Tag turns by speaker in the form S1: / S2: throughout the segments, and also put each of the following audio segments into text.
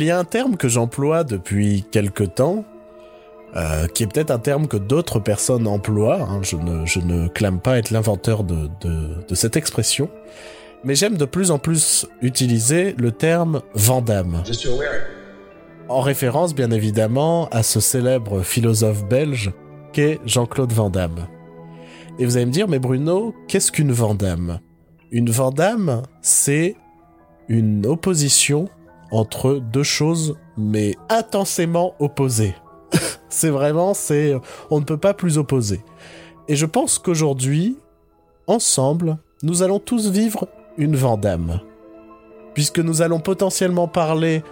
S1: Il y a un terme que j'emploie depuis quelque temps, euh, qui est peut-être un terme que d'autres personnes emploient. hein. Je, ne, je ne clame pas être l'inventeur de, de, cette expression. Mais j'aime de plus en plus utiliser le terme Vandame. En référence, bien évidemment, à ce célèbre philosophe belge qu'est Jean-Claude Van Damme. Et vous allez me dire, mais Bruno, qu'est-ce qu'une Vandame? Une Vandame, c'est une opposition entre deux choses, mais intensément opposées. c'est vraiment, c'est, on ne peut pas plus opposer. Et je pense qu'aujourd'hui, ensemble, nous allons tous vivre une Vandame. Puisque nous allons potentiellement parler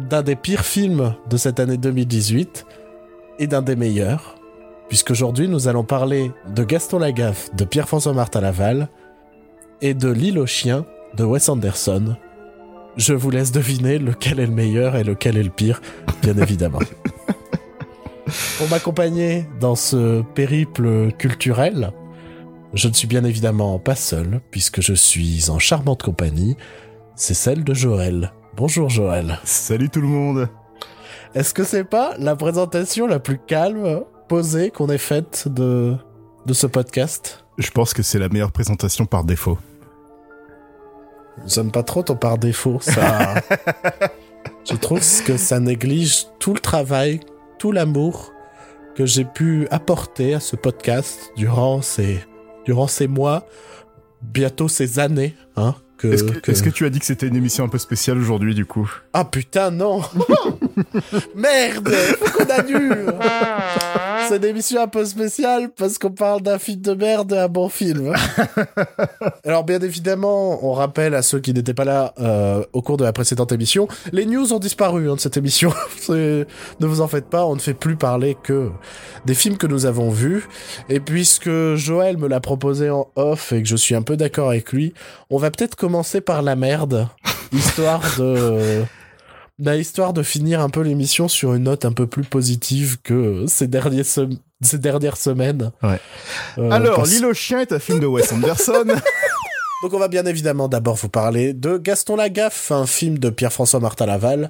S1: d'un des pires films de cette année 2018 et d'un des meilleurs, puisqu'aujourd'hui nous allons parler de Gaston Lagaffe de Pierre-François Martin Laval et de L'île aux chiens de Wes Anderson. Je vous laisse deviner lequel est le meilleur et lequel est le pire, bien évidemment. Pour m'accompagner dans ce périple culturel, je ne suis bien évidemment pas seul, puisque je suis en charmante compagnie, c'est celle de Joël. Bonjour Joël.
S2: Salut tout le monde
S1: Est-ce que c'est pas la présentation la plus calme, posée qu'on ait faite de, de ce podcast?
S2: Je pense que c'est la meilleure présentation par défaut.
S1: J'aime pas trop ton par défaut, ça. Je trouve que ça néglige tout le travail, tout l'amour que j'ai pu apporter à ce podcast durant ces, durant ces mois, bientôt ces années, hein. Que,
S2: Est-ce que,
S1: que-
S2: est-ce que tu as dit que c'était une émission un peu spéciale aujourd'hui du coup?
S1: Ah putain, non Merde Faut qu'on annule C'est une émission un peu spéciale parce qu'on parle d'un film de merde et un bon film. Alors bien évidemment, on rappelle à ceux qui n'étaient pas là euh, au cours de la précédente émission, les news ont disparu hein, de cette émission. Ne vous en faites pas, on ne fait plus parler que des films que nous avons vus. Et puisque Joël me l'a proposé en off et que je suis un peu d'accord avec lui, on va peut-être commencer par la merde, histoire de... bah, histoire de finir un peu l'émission sur une note un peu plus positive que ces, derniers sem- ces dernières semaines.
S2: Ouais.
S1: Euh,
S2: Alors,
S1: parce-
S2: L'île aux chiens est un film de Wes Anderson.
S1: donc on va bien évidemment d'abord vous parler de Gaston Lagaffe, un film de Pierre-François Martin Laval,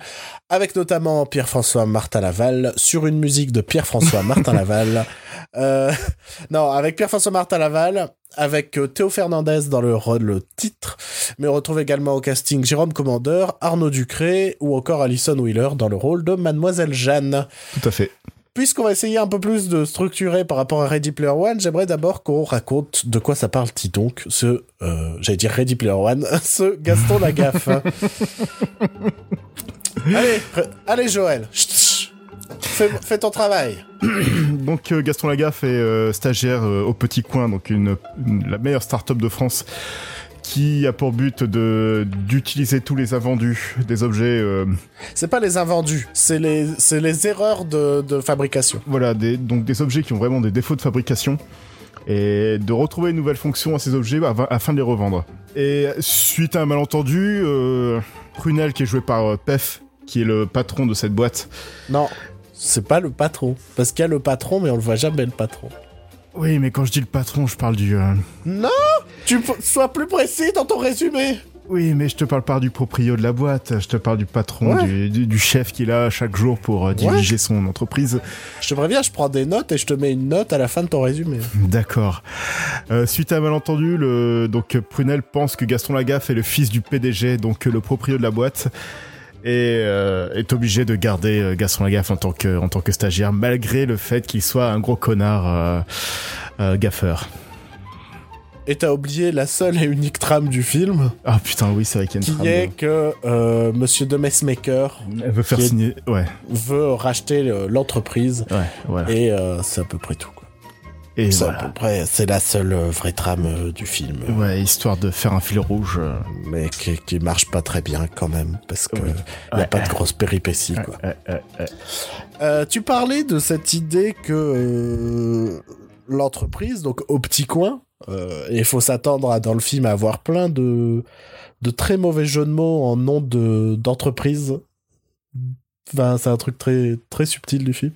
S1: avec notamment Pierre-François Martin Laval sur une musique de Pierre-François Martin Laval. Euh, non, avec Pierre-François Martin Laval, avec euh, Théo Fernandez dans le rôle le titre, mais on retrouve également au casting Jérôme Commandeur, Arnaud Ducré ou encore Alison Wheeler dans le rôle de Mademoiselle Jeanne.
S2: Tout à fait.
S1: Puisqu'on va essayer un peu plus de structurer par rapport à Ready Player One, j'aimerais d'abord qu'on raconte de quoi ça parle-t-il donc, ce, euh, j'allais dire Ready Player One, ce Gaston Lagaffe. allez, allez Joël, fais, fais ton travail.
S2: Donc euh, Gaston Lagaffe est euh, stagiaire euh, au Petit Coin, donc une, une- la meilleure start-up de France qui a pour but de d'utiliser tous les invendus des objets euh,
S1: C'est pas les invendus, c'est les, c'est les erreurs de, de fabrication.
S2: voilà des, donc des objets qui ont vraiment des défauts de fabrication et de retrouver une nouvelle fonction à ces objets av- afin de les revendre. Et suite à un malentendu, euh, Prunel qui est joué par euh, Pef, qui est le patron de cette boîte.
S1: Non, c'est pas le patron. Parce qu'il y a le patron, mais on le voit jamais le patron.
S2: Oui, mais quand je dis le patron, je parle du. euh,
S1: Non Tu sois plus précis dans ton résumé
S2: Oui, mais je te parle pas du proprio de la boîte, je te parle du patron,
S1: Ouais.
S2: du, du- du chef qui est là chaque jour pour euh, diriger son entreprise.
S1: Je te préviens, je prends des notes et je te mets une note à la fin de ton résumé.
S2: D'accord. Euh, suite à un malentendu, le, donc Prunel pense que Gaston Lagaffe est le fils du PDG, donc euh, le proprio de la boîte, et euh, est obligé de garder euh, Gaston Lagaffe en tant que en tant que stagiaire, malgré le fait qu'il soit un gros connard euh, gaffeur.
S1: Et t'as oublié la seule et unique trame du film,
S2: Ah putain, oui, c'est vrai qu'il y a
S1: qui
S2: une trame.
S1: est
S2: de-
S1: que euh, Monsieur de Messmaker
S2: veut faire
S1: qui est-
S2: signer. Ouais,
S1: veut racheter l'entreprise,
S2: ouais, voilà.
S1: et euh, c'est à peu près tout.
S2: Et,
S1: C'est à peu près, c'est la seule euh, vraie trame euh, du film,
S2: Ouais, histoire de faire un fil rouge. euh,
S1: mais qui, qui marche pas très bien quand même, parce que
S2: Oui.
S1: y a
S2: Ouais.
S1: pas de grosses péripéties. Quoi. Euh, tu parlais de cette idée que euh, l'entreprise, donc au petit coin, euh, et il faut s'attendre à, dans le film à avoir plein de, de très mauvais jeux de mots en nom de d'entreprise. Enfin, c'est un truc très très subtil du film.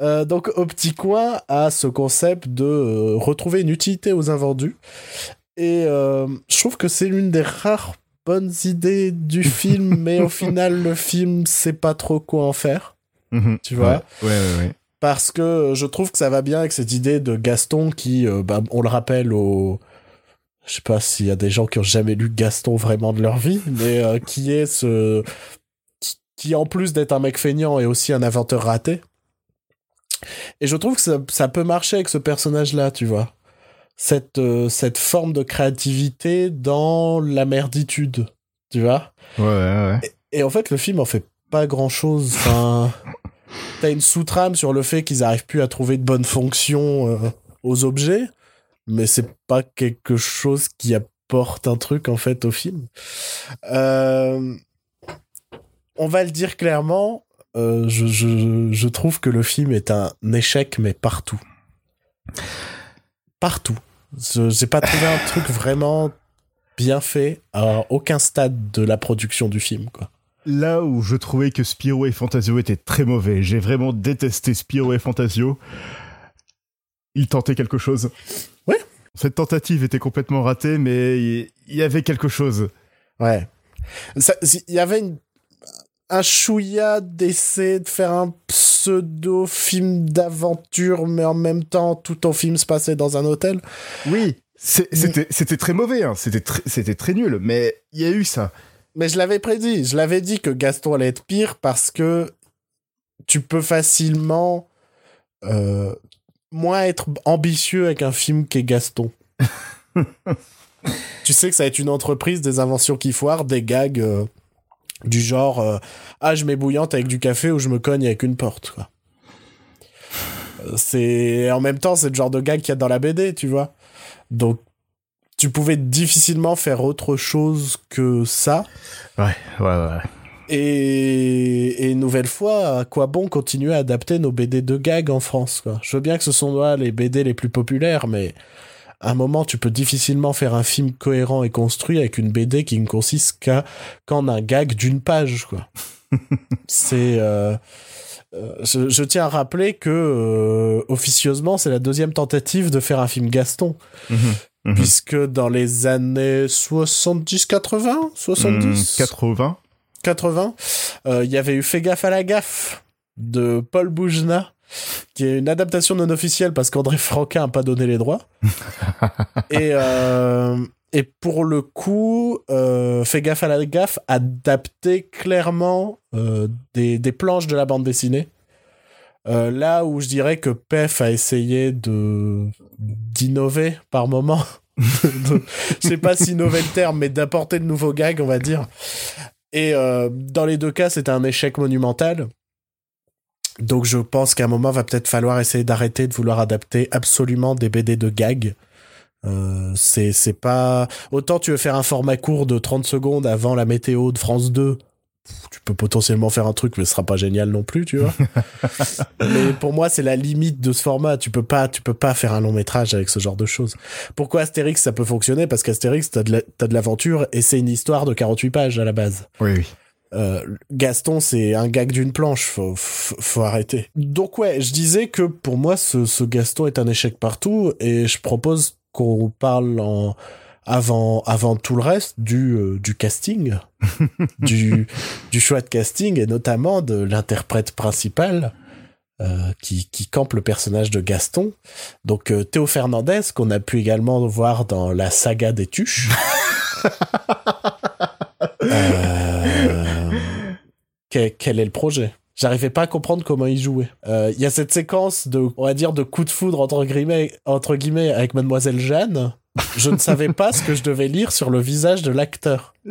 S1: Euh, donc, au petit coin a ce concept de euh, retrouver une utilité aux invendus. Et euh, je trouve que c'est l'une des rares bonnes idées du film, mais au final, le film sait pas trop quoi en faire.
S2: Mhm.
S1: Tu vois?
S2: Ouais, ouais, ouais.
S1: Parce que je trouve que ça va bien avec cette idée de Gaston qui, bah, on le rappelle au... Je sais pas s'il y a des gens qui ont jamais lu Gaston vraiment de leur vie, mais euh, qui est ce... qui- en plus d'être un mec feignant, est aussi un inventeur raté. Et je trouve que ça, ça peut marcher avec ce personnage-là, tu vois. Cette, euh, cette forme de créativité dans la merditude, tu vois.
S2: Ouais, ouais, ouais.
S1: Et en fait, le film en fait pas grand chose. Enfin, t'as une sous-trame sur le fait qu'ils arrivent plus à trouver de bonnes fonctions euh, aux objets, mais c'est pas quelque chose qui apporte un truc en fait au film. Euh, on va le dire clairement. euh, je, je, je trouve que le film est un échec, mais partout. Partout. Je- J'ai pas trouvé un truc vraiment bien fait à aucun stade de la production du film, quoi.
S2: Là où je trouvais que Spiro et Fantasio étaient très mauvais, j'ai vraiment détesté Spiro et Fantasio. Ils tentaient quelque chose.
S1: Ouais.
S2: Cette tentative était complètement ratée, mais il il y avait quelque chose.
S1: Ouais. Il y avait une- un chouïa d'essai de faire un pseudo-film d'aventure, mais en même temps, tout ton film se passait dans un hôtel.
S2: Oui, c'était très mauvais, hein. c'était très, nul, mais il y a eu ça.
S1: Mais je l'avais prédit. Je l'avais dit que Gaston allait être pire parce que tu peux facilement euh, moins être ambitieux avec un film qu'est Gaston. tu sais que ça va être une entreprise des inventions qui foirent, des gags euh, du genre euh, ah je mets bouillante avec du café ou je me cogne avec une porte quoi. C'est en même temps c'est le genre de gag qu'il y a dans la BD, tu vois. Donc tu pouvais difficilement faire autre chose que ça.
S2: Ouais, ouais, ouais.
S1: Et, et une nouvelle fois, à quoi bon continuer à adapter nos BD de gag en France quoi Je veux bien que ce sont là les BD les plus populaires, mais à un moment, tu peux difficilement faire un film cohérent et construit avec une BD qui ne consiste qu'à qu'en un gag d'une page. quoi. C'est... euh, euh, je, je tiens à rappeler que euh, officieusement, c'est la deuxième tentative de faire un film Gaston,
S2: Mhm, mhm.
S1: puisque dans les années 70-80, 70,
S2: Hum, 80
S1: 80, euh, il y avait eu Fais gaffe à la gaffe de Paul Boujna, qui est une adaptation non officielle parce qu'André Franquin n'a pas donné les droits. et, euh, et pour le coup, euh, Fais gaffe à la gaffe adaptait clairement euh, des, des planches de la bande dessinée. Euh, là où je dirais que PEF a essayé de d'innover par moment. Je sais pas si innover le terme, mais d'apporter de nouveaux gags, on va dire. Et dans les deux cas, c'était un échec monumental. Donc je pense qu'à un moment, va peut-être falloir essayer d'arrêter de vouloir adapter absolument des BD de gags. Euh, c'est c'est pas autant tu veux faire un format court de 30 secondes avant la météo de France 2 pff, tu peux potentiellement faire un truc mais ce sera pas génial non plus tu vois. Mais pour moi c'est la limite de ce format. Tu peux pas tu peux pas faire un long métrage avec ce genre de choses. Pourquoi Astérix ça peut fonctionner? Parce qu'Astérix t'as de la- t'as de l'aventure et c'est une histoire de 48 pages à la base.
S2: Oui, oui.
S1: Euh, Gaston, c'est un gag d'une planche, faut, faut, faut arrêter. Donc ouais, je disais que pour moi, ce, ce Gaston est un échec partout, et je propose qu'on parle en, avant, avant tout le reste du, euh, du casting, du, du choix de casting, et notamment de l'interprète principal. euh, qui, qui campe le personnage de Gaston. Donc euh, Théo Fernandez, qu'on a pu également voir dans la saga des Tuches. Euh, quel, quel est le projet J'arrivais pas à comprendre comment il jouait. Euh, Il y a cette séquence de, on va dire, de coup de foudre entre guillemets, entre guillemets avec Mademoiselle Jeanne. Je ne savais pas ce que je devais lire sur le visage de l'acteur.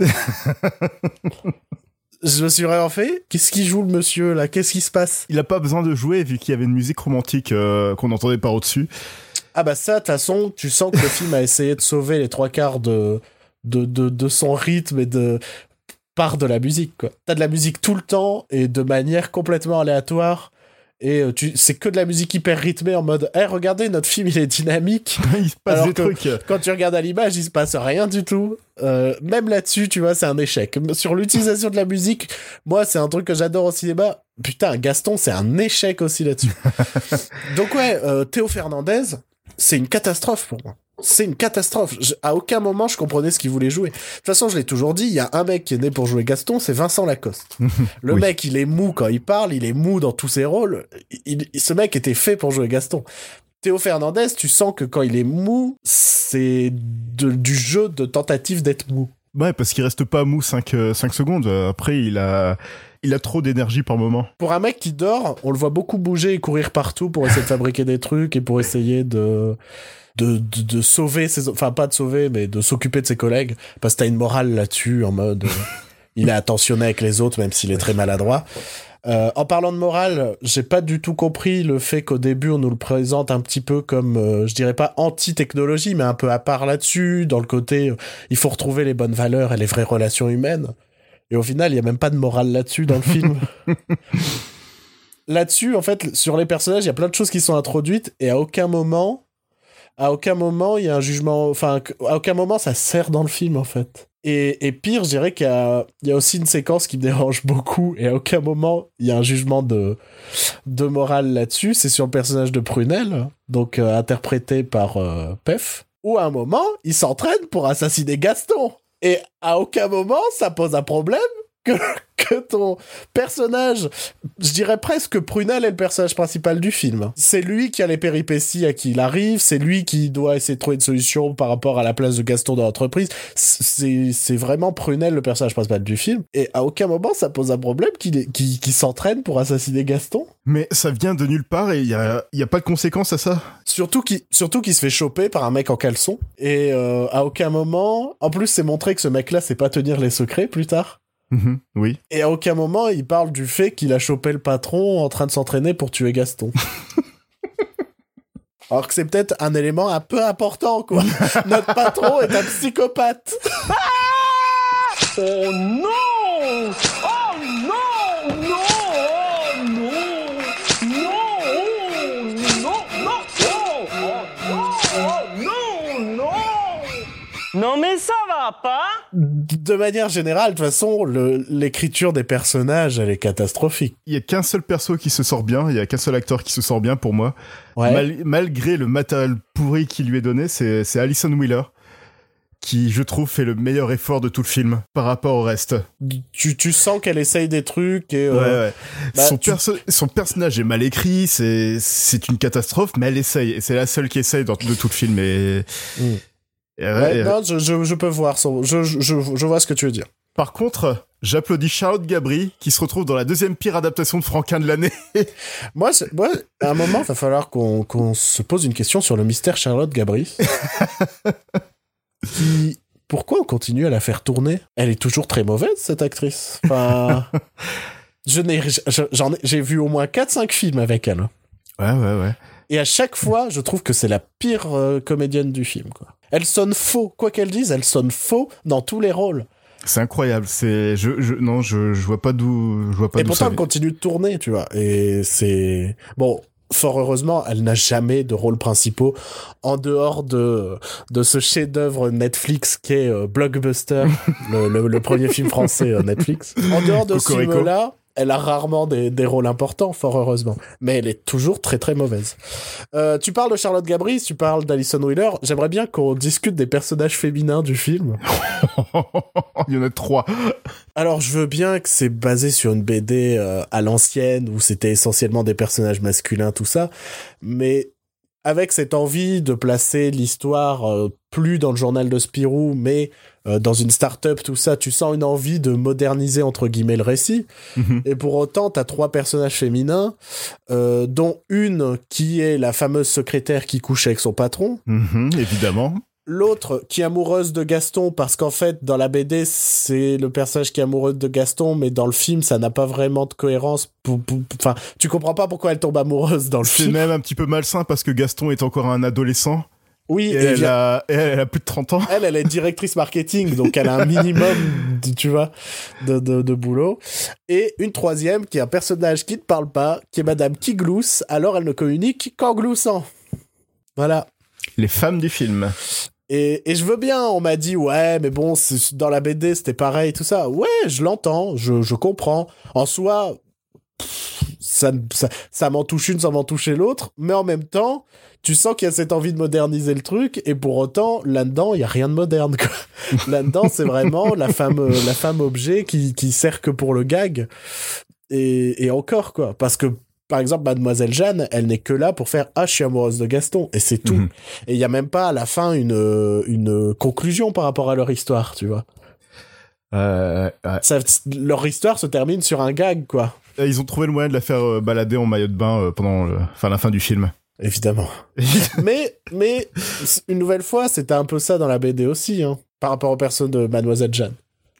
S1: je me suis vraiment fait. Qu'est-ce qui joue le monsieur là? Qu'est-ce qui se passe?
S2: Il a pas besoin de jouer vu qu'il y avait une musique romantique euh, qu'on entendait par au-dessus.
S1: Ah bah ça, de toute façon, tu sens que le film a essayé de sauver les trois quarts de, de, de, de son rythme et de par de la musique, quoi. T'as de la musique tout le temps et de manière complètement aléatoire. Et euh, tu, c'est que de la musique hyper rythmée en mode, eh, regardez, notre film, il est dynamique.
S2: il se passe
S1: Alors
S2: des trucs.
S1: Quand tu regardes à l'image, il se passe rien du tout. Euh, même là-dessus, tu vois, c'est un échec. Sur l'utilisation de la musique, moi, c'est un truc que j'adore au cinéma. Putain, Gaston, c'est un échec aussi là-dessus. Donc ouais, euh, Théo Fernandez, c'est une catastrophe pour moi. C'est une catastrophe. Je- à aucun moment je comprenais ce qu'il voulait jouer. De toute façon, je l'ai toujours dit, il y a un mec qui est né pour jouer Gaston, c'est Vincent Lacoste. Le
S2: Oui.
S1: mec, il est mou quand il parle, il est mou dans tous ses rôles. Il- il- ce mec était fait pour jouer Gaston. Théo Fernandez, tu sens que quand il est mou, c'est du jeu de tentative d'être mou.
S2: Ouais, parce qu'il reste pas mou 5, secondes. Après, il a, il a trop d'énergie par moment.
S1: Pour un mec qui dort, on le voit beaucoup bouger et courir partout pour essayer de fabriquer des trucs et pour essayer de de, de, de sauver ses enfin pas de sauver mais de s'occuper de ses collègues parce que t'as une morale là-dessus en mode euh, il est attentionné avec les autres même s'il est très maladroit. Euh, en parlant de morale, j'ai pas du tout compris le fait qu'au début on nous le présente un petit peu comme, euh, je dirais pas anti-technologie, mais un peu à part là-dessus, dans le côté, euh, il faut retrouver les bonnes valeurs et les vraies relations humaines. Et au final, il y a même pas de morale là-dessus dans le film. là-dessus, en fait, sur les personnages, il y a plein de choses qui sont introduites et à aucun moment, à aucun moment, il y a un jugement, enfin, à aucun moment ça sert dans le film, en fait. Et, pire, je dirais qu'il y a aussi une séquence qui me dérange beaucoup et à aucun moment il y a un jugement de, de morale là-dessus. C'est sur le personnage de Prunel, donc euh, interprété par euh, Pef, où à un moment il s'entraîne pour assassiner Gaston. Et à aucun moment ça pose un problème que, que ton personnage, je dirais presque que Prunel est le personnage principal du film. C'est lui qui a les péripéties à qui il arrive, c'est lui qui doit essayer de trouver une solution par rapport à la place de Gaston dans l'entreprise. C'est vraiment Prunel le personnage principal du film. Et à aucun moment ça pose un problème qu'il s'entraîne pour assassiner Gaston.
S2: Mais ça vient de nulle part et il y a, y a pas de conséquences à ça.
S1: Surtout qu'il surtout qu'il se fait choper par un mec en caleçon. Et euh, à aucun moment... En plus c'est montré que ce mec-là sait pas tenir les secrets plus tard.
S2: Mhm, oui.
S1: Et à aucun moment, il parle du fait qu'il a chopé le patron en train de s'entraîner pour tuer Gaston. Alors que c'est peut-être un élément un peu important, quoi. Notre patron est un psychopathe.
S3: Oh non Oh pas
S1: De manière générale, de toute façon, l'écriture des personnages, elle est catastrophique.
S2: Il y a qu'un seul perso qui se sort bien, il y a qu'un seul acteur qui se sort bien pour moi.
S1: Ouais.
S2: Mal- malgré le matériel pourri qui lui est donné, c'est Alison Wheeler qui, je trouve, fait le meilleur effort de tout le film par rapport au reste.
S1: Tu, tu sens qu'elle essaye des trucs et... euh,
S2: ouais, ouais.
S1: bah,
S2: son,
S1: tu-
S2: perso- son personnage est mal écrit, c'est c'est une catastrophe, mais elle essaye. Et c'est la seule qui essaye dans, de tout le film. Et,
S1: Mm. Ouais,
S2: et-
S1: non, je, je, je peux voir son... Je, vois ce que tu veux dire.
S2: Par contre, j'applaudis Charlotte Gabri qui se retrouve dans la deuxième pire adaptation de Franquin de l'année.
S1: Moi, à un moment, il va falloir qu'on se pose une question sur le mystère Charlotte Gabri. qui, pourquoi on continue à la faire tourner? Elle est toujours très mauvaise, cette actrice. Enfin, j'ai vu au moins 4-5 films avec elle.
S2: Ouais, ouais, ouais.
S1: Et à chaque fois, je trouve que c'est la pire euh, comédienne du film. Quoi. Elle sonne faux. Quoi qu'elle dise, elle sonne faux dans tous les rôles.
S2: C'est incroyable. C'est, je, je, non, je, je vois pas d'où, je vois pas
S1: Et pourtant,
S2: ça
S1: elle continue de tourner, tu vois. Et c'est... Bon, fort heureusement, elle n'a jamais de rôle principaux en dehors de, de ce chef-d'œuvre Netflix qui est euh, Blockbuster, le, le, le premier film français euh, Netflix. En dehors de ce
S2: Cocorico.
S1: film-là, elle a rarement des, des rôles importants, fort heureusement. Mais elle est toujours très très mauvaise. Euh, tu parles de Charlotte Gabri, tu parles d'Alison Wheeler. J'aimerais bien qu'on discute des personnages féminins du film.
S2: Il y en a trois.
S1: Alors, je veux bien que c'est basé sur une BD euh, à l'ancienne où c'était essentiellement des personnages masculins, tout ça, mais avec cette envie de placer l'histoire euh, plus dans le journal de Spirou, mais euh, dans une start-up, tout ça, tu sens une envie de moderniser entre guillemets le récit.
S2: Mhm.
S1: Et pour autant, t'as trois personnages féminins, euh, dont une qui est la fameuse secrétaire qui couche avec son patron,
S2: Mhm, évidemment.
S1: L'autre qui est amoureuse de Gaston parce qu'en fait dans la BD c'est le personnage qui est amoureux de Gaston mais dans le film ça n'a pas vraiment de cohérence. Enfin tu comprends pas pourquoi elle tombe amoureuse dans le
S2: C'est
S1: film.
S2: même un petit peu malsain parce que Gaston est encore un adolescent
S1: Oui
S2: et
S1: et
S2: elle,
S1: via-
S2: a, et elle a plus de 30 ans.
S1: elle elle est directrice marketing donc elle a un minimum de- tu vois de, de, de boulot. Et une troisième qui est un personnage qui ne parle pas qui est Madame qui glousse alors elle ne communique qu'en gloussant. Voilà.
S2: Les femmes du film.
S1: Et, je veux bien, on m'a dit, ouais, mais bon, dans la BD, c'était pareil, tout ça. Ouais, je l'entends, je, comprends. En soi, ça, ça, ça m'en touche une sans m'en toucher l'autre, mais en même temps, tu sens qu'il y a cette envie de moderniser le truc, et pour autant, là-dedans, il y a rien de moderne. là-dedans, c'est vraiment la femme, la femme objet qui, qui sert que pour le gag, et, et encore quoi, parce que par exemple, Mademoiselle Jeanne, elle n'est que là pour faire Ah, je suis amoureuse de Gaston, et c'est tout.
S2: Mhm.
S1: Et il y a même pas à la fin une, euh, une conclusion par rapport à leur histoire, tu vois.
S2: Euh, ouais.
S1: Ça, leur histoire se termine sur un gag, quoi.
S2: Et Ils ont trouvé le moyen de la faire euh, balader en maillot de bain euh, pendant le- enfin, la fin du film.
S1: Évidemment. mais, mais, une nouvelle fois, c'était un peu ça dans la BD aussi, hein, par rapport aux personnes de Mademoiselle Jeanne.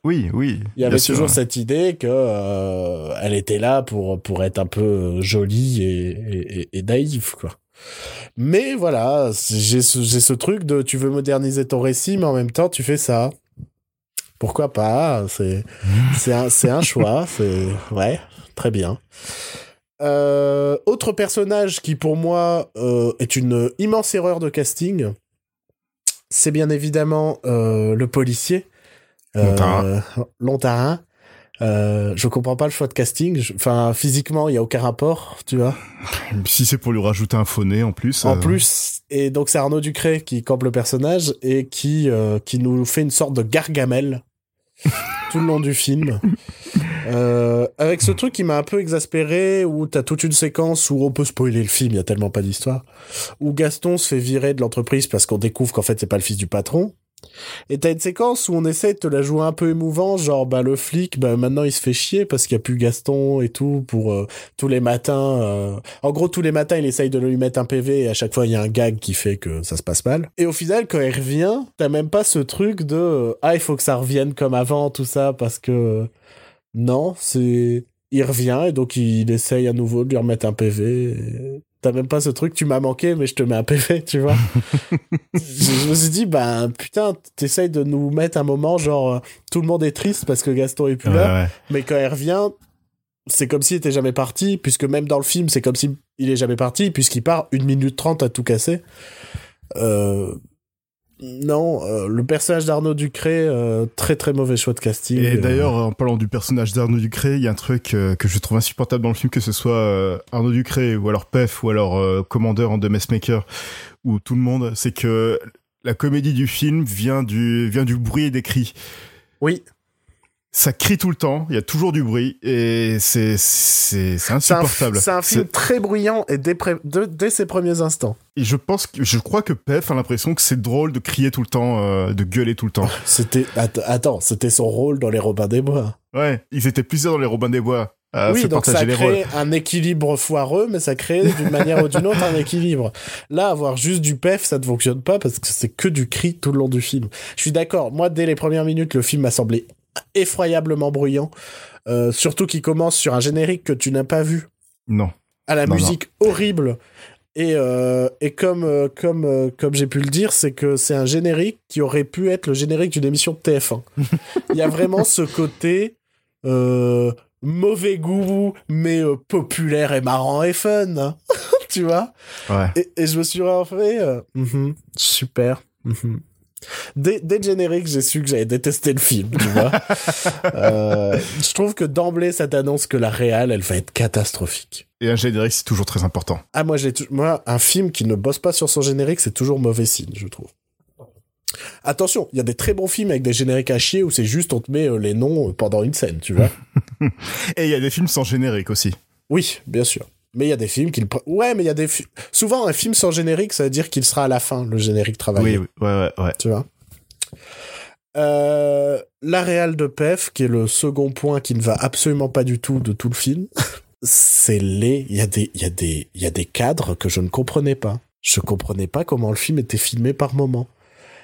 S2: Oui, oui.
S1: Il y avait
S2: sûr.
S1: toujours cette idée que euh, elle était là pour pour être un peu jolie et, et, et naïve quoi. Mais voilà, j'ai ce, j'ai ce truc de tu veux moderniser ton récit, mais en même temps tu fais ça. Pourquoi pas? C'est c'est un c'est un choix. C'est ouais, très bien. Euh, autre personnage qui pour moi euh, est une immense erreur de casting, c'est bien évidemment euh, le policier.
S2: Lontarin.
S1: Euh, Lontarin. Euh, je comprends pas le choix de casting. Enfin, physiquement, il y a aucun rapport, tu vois.
S2: Si c'est pour lui rajouter un faux nez en plus.
S1: En
S2: euh,
S1: plus, et donc c'est Arnaud Ducré qui campe le personnage et qui euh, qui nous fait une sorte de gargamel tout le long du film. Euh, avec ce truc qui m'a un peu exaspéré, où t'as toute une séquence où on peut spoiler le film, il y a tellement pas d'histoire, où Gaston se fait virer de l'entreprise parce qu'on découvre qu'en fait c'est pas le fils du patron. Et t'as une séquence où on essaie de te la jouer un peu émouvant, genre bah le flic, bah maintenant il se fait chier parce qu'il y a plus Gaston et tout pour euh, tous les matins. euh, En gros tous les matins il essaye de lui mettre un PV et à chaque fois il y a un gag qui fait que ça se passe mal. Et au final quand il revient, t'as même pas ce truc de euh, ah il faut que ça revienne comme avant tout ça parce que non c'est il revient et donc il essaye à nouveau de lui remettre un PV. T'as même pas ce truc, tu m'as manqué, mais je te mets un PV, tu vois. je, me suis dit, ben putain, t'essayes de nous mettre un moment, genre, euh, tout le monde est triste parce que Gaston est plus
S2: ouais,
S1: là,
S2: ouais.
S1: mais quand il revient, c'est comme s'il était jamais parti, puisque même dans le film, c'est comme s'il est jamais parti, puisqu'il part une minute trente à tout casser. Euh, non, euh, le personnage d'Arnaud Ducré, euh, très très mauvais choix de casting.
S2: Et
S1: Euh,
S2: d'ailleurs, en parlant du personnage d'Arnaud Ducré, il y a un truc euh, que je trouve insupportable dans le film, que ce soit Arnaud Ducré ou alors Pef ou alors Commandeur en The Messmaker ou tout le monde, c'est que la comédie du film vient du vient du bruit et des cris.
S1: oui,
S2: Ça crie tout le temps, il y a toujours du bruit et c'est c'est c'est
S1: c'est un,
S2: insupportable.
S1: c'est un film très bruyant et dès, de- dès ses premiers instants.
S2: Et je pense que je crois que Pef a l'impression que c'est drôle de crier tout le temps, euh, de gueuler tout le temps.
S1: C'était att- attends, c'était son rôle dans les Robins des Bois.
S2: Ouais, ils étaient plusieurs dans les Robins des Bois.
S1: oui, donc ça crée un équilibre foireux, mais ça crée d'une manière ou d'une autre un équilibre. Là, avoir juste du pef, ça ne fonctionne pas parce que c'est que du cri tout le long du film. Je suis d'accord. Moi, dès les premières minutes, le film m'a semblé effroyablement bruyant. Euh, surtout qu'il commence sur un générique que tu n'as pas vu,
S2: Non.
S1: à la
S2: Non,
S1: musique horrible. Et, euh, et comme, euh, comme, comme j'ai pu le dire, c'est que c'est un générique qui aurait pu être le générique d'une émission de TF1. Il y a vraiment ce côté euh, mauvais goût, mais populaire et marrant et fun. hein. tu vois?
S2: Ouais.
S1: et, et je me suis euh, mhm, super. mhm. Dès, dès le générique, j'ai su que j'avais détesté le film, tu vois. Euh, je trouve que d'emblée, ça t'annonce que la réal, elle va être catastrophique.
S2: Et un générique, c'est toujours très important.
S1: Ah, moi, j'ai moi, un film qui ne bosse pas sur son générique, c'est toujours mauvais signe, je trouve. Attention, il y a des très bons films avec des génériques à chier où c'est juste on te met euh, les noms euh, pendant une scène, tu vois.
S2: Et il y a des films sans générique aussi.
S1: oui, bien sûr. Mais il y a des films qui le... Ouais, mais il y a des... Souvent, un film sans générique, ça veut dire qu'il sera à la fin, le générique travaillé.
S2: Oui, oui, ouais, ouais, ouais.
S1: tu vois? Euh, la réal de Pef, qui est le second point qui ne va absolument pas du tout de tout le film, c'est laid. Il y a des, il y a des, il y a des cadres que je ne comprenais pas. Je comprenais pas comment le film était filmé par moment.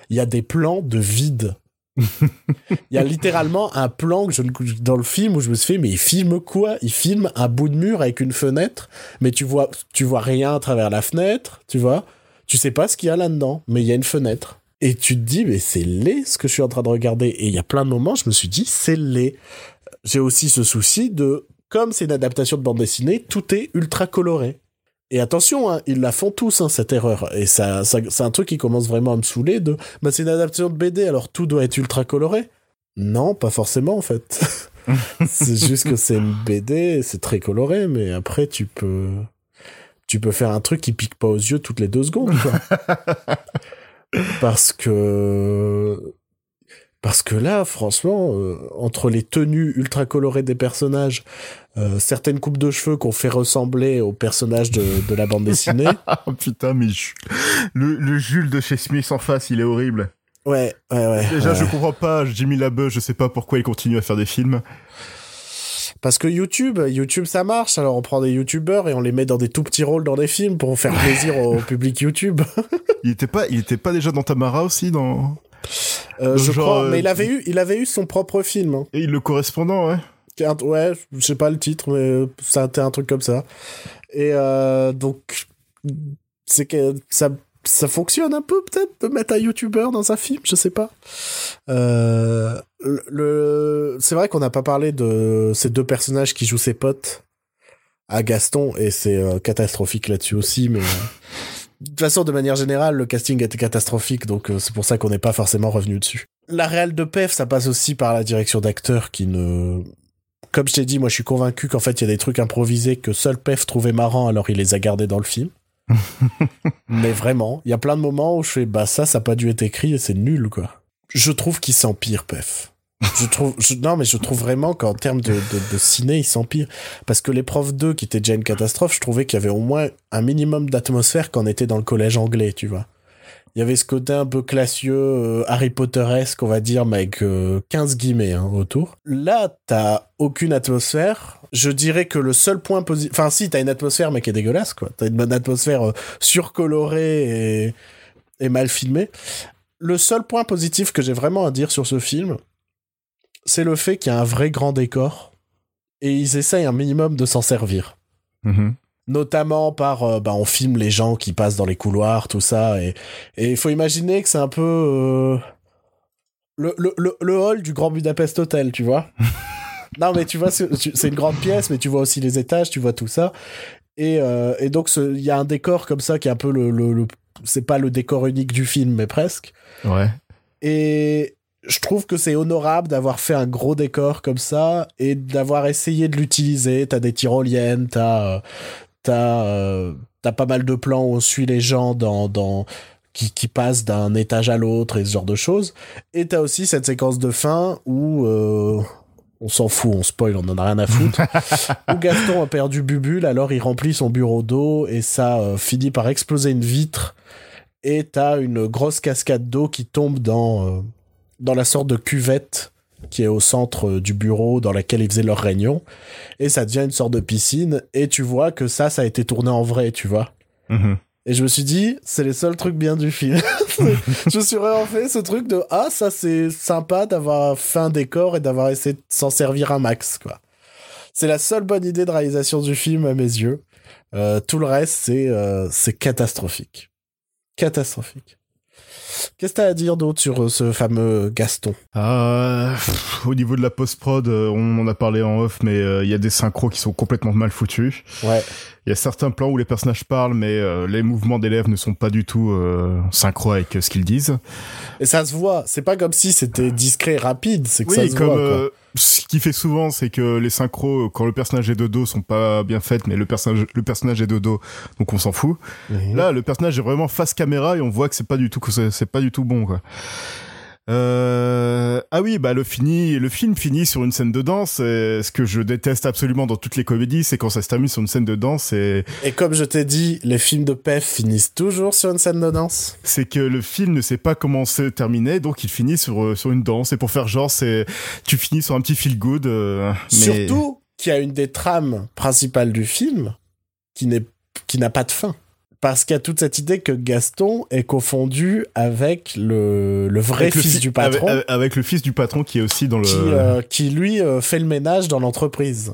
S1: Il y a des plans de vide. Il y a littéralement un plan que je dans le film où je me suis fait mais il filme quoi? Il filme un bout de mur avec une fenêtre, mais tu vois tu vois rien à travers la fenêtre, tu vois? Tu sais pas ce qu'il y a là-dedans, mais il y a une fenêtre. Et tu te dis mais c'est laid ce que je suis en train de regarder et il y a plein de moments je me suis dit c'est laid. J'ai aussi ce souci de comme c'est une adaptation de bande dessinée, tout est ultra coloré. Et attention, hein, ils la font tous, hein, cette erreur. Et ça, ça c'est un truc qui commence vraiment à me saouler de, bah, c'est une adaptation de BD, alors tout doit être ultra coloré. Non, pas forcément, en fait. c'est juste que c'est une BD, c'est très coloré, mais après tu peux, tu peux faire un truc qui pique pas aux yeux toutes les deux secondes, quoi. Parce que, parce que là, franchement, euh, entre les tenues ultra colorées des personnages, euh, certaines coupes de cheveux qu'on fait ressembler aux personnages de, de la bande dessinée.
S2: Oh, putain, mais je- le, le Jules de chez Smith en face, il est horrible.
S1: ouais, ouais, ouais.
S2: Déjà,
S1: ouais.
S2: je comprends pas Jimmy Labeouf, je sais pas pourquoi il continue à faire des films.
S1: Parce que YouTube, YouTube ça marche. Alors on prend des YouTubeurs et on les met dans des tout petits rôles dans des films pour faire plaisir au public YouTube.
S2: Il était pas, il était pas déjà dans Tamara aussi dans
S1: Euh, je
S2: genre,
S1: crois,
S2: euh,
S1: mais il avait eu, il avait eu son propre film. hein.
S2: et le correspondant, ouais.
S1: Ouais, je sais pas le titre, mais ça a été un truc comme ça. Et euh, donc, c'est que ça, ça fonctionne un peu peut-être de mettre un YouTuber dans un film, je sais pas. Euh, le, le- c'est vrai qu'on n'a pas parlé de ces deux personnages qui jouent ses potes à Gaston, et c'est euh, catastrophique là-dessus aussi, mais. De toute façon, de manière générale, le casting était catastrophique, donc euh, c'est pour ça qu'on n'est pas forcément revenu dessus. La réelle de PEF, ça passe aussi par la direction d'acteur qui ne... Comme je t'ai dit, moi je suis convaincu qu'en fait il y a des trucs improvisés que seul PEF trouvait marrant, alors il les a gardés dans le film. Mais vraiment, il y a plein de moments où je fais, bah ça, ça n'a pas dû être écrit et c'est nul, quoi. Je trouve qu'il s'empire, PEF. Je trouve, non, mais je trouve vraiment qu'en termes de, de, ciné, il s'empire. Parce que profs 2, qui étaient déjà une catastrophe, je trouvais qu'il y avait au moins un minimum d'atmosphère quand on était dans le collège anglais, tu vois. Il y avait ce côté un peu classieux, euh, Harry Potteresque, on va dire, mais avec euh, 15 guillemets hein, autour. Là, t'as aucune atmosphère. Je dirais que le seul point positif... Enfin, si, t'as une atmosphère, mais qui est dégueulasse, quoi. T'as une bonne atmosphère euh, surcolorée et, et mal filmée. Le seul point positif que j'ai vraiment à dire sur ce film, c'est le fait qu'il y a un vrai grand décor et ils essayent un minimum de s'en servir
S2: Mhm.
S1: notamment par euh, bah, on filme les gens qui passent dans les couloirs tout ça et il faut imaginer que c'est un peu euh, le, le, le, le hall du Grand Budapest Hotel tu vois non mais tu vois c'est une grande pièce mais tu vois aussi les étages tu vois tout ça et, euh, et donc il y a un décor comme ça qui est un peu le, le, le- c'est pas le décor unique du film mais presque
S2: Ouais.
S1: et je trouve que c'est honorable d'avoir fait un gros décor comme ça et d'avoir essayé de l'utiliser. T'as des tyroliennes, t'as euh, t'as euh, t'as pas mal de plans où on suit les gens dans dans qui, qui passent d'un étage à l'autre et ce genre de choses. Et t'as aussi cette séquence de fin où euh, on s'en fout, on spoil, on en a rien à foutre. où Gaston a perdu Bubule, alors il remplit son bureau d'eau et ça euh, finit par exploser une vitre et t'as une grosse cascade d'eau qui tombe dans dans la sorte de cuvette qui est au centre euh, du bureau dans laquelle ils faisaient leur réunion. Et ça devient une sorte de piscine. Et tu vois que ça ça a été tourné en vrai tu vois.
S2: Mhm.
S1: et je me suis dit c'est les seuls trucs bien du film. Je me suis vraiment fait ce truc de ah ça c'est sympa d'avoir fait un décor et d'avoir essayé de s'en servir un max quoi. C'est la seule bonne idée de réalisation du film à mes yeux. Euh, tout le reste c'est euh, c'est catastrophique. Catastrophique Qu'est-ce que t'as à dire d'autre sur euh, ce fameux Gaston?
S2: Euh, pff, au niveau de la post-prod, euh, on en a parlé en off, mais euh, il y a des synchros qui sont complètement mal foutus.
S1: Ouais.
S2: Il y a certains plans où les personnages parlent, mais euh, les mouvements des lèvres ne sont pas du tout euh, synchro avec euh, ce qu'ils disent.
S1: Et ça se voit. C'est pas comme si c'était discret et rapide. C'est que ça se
S2: comme
S1: voit. quoi.
S2: Ce qui fait souvent, c'est que les synchros, quand le personnage est de dos, sont pas bien faites, mais le personnage, le personnage est de dos, donc on s'en fout. Là, le personnage est vraiment face caméra et on voit que c'est pas du tout que c'est pas du tout bon quoi. Euh... Ah oui, bah le fini, le film finit sur une scène de danse. Et ce que je déteste absolument dans toutes les comédies, c'est quand ça se termine sur une scène de danse. Et
S1: Et comme je t'ai dit, les films de PEF finissent toujours sur une scène de danse.
S2: c'est que le film ne sait pas comment se terminer, donc il finit sur euh, sur une danse. Et pour faire genre, c'est tu finis sur un petit feel good. euh, mais-
S1: Surtout qu'il y a une des trames principales du film qui n'est qui n'a pas de fin. Parce qu'il y a toute cette idée que Gaston est confondu avec le, le vrai
S2: avec le
S1: fils
S2: fi-
S1: du patron.
S2: avec, avec le fils du patron qui est aussi dans le.
S1: qui, euh, qui lui euh, fait le ménage dans l'entreprise.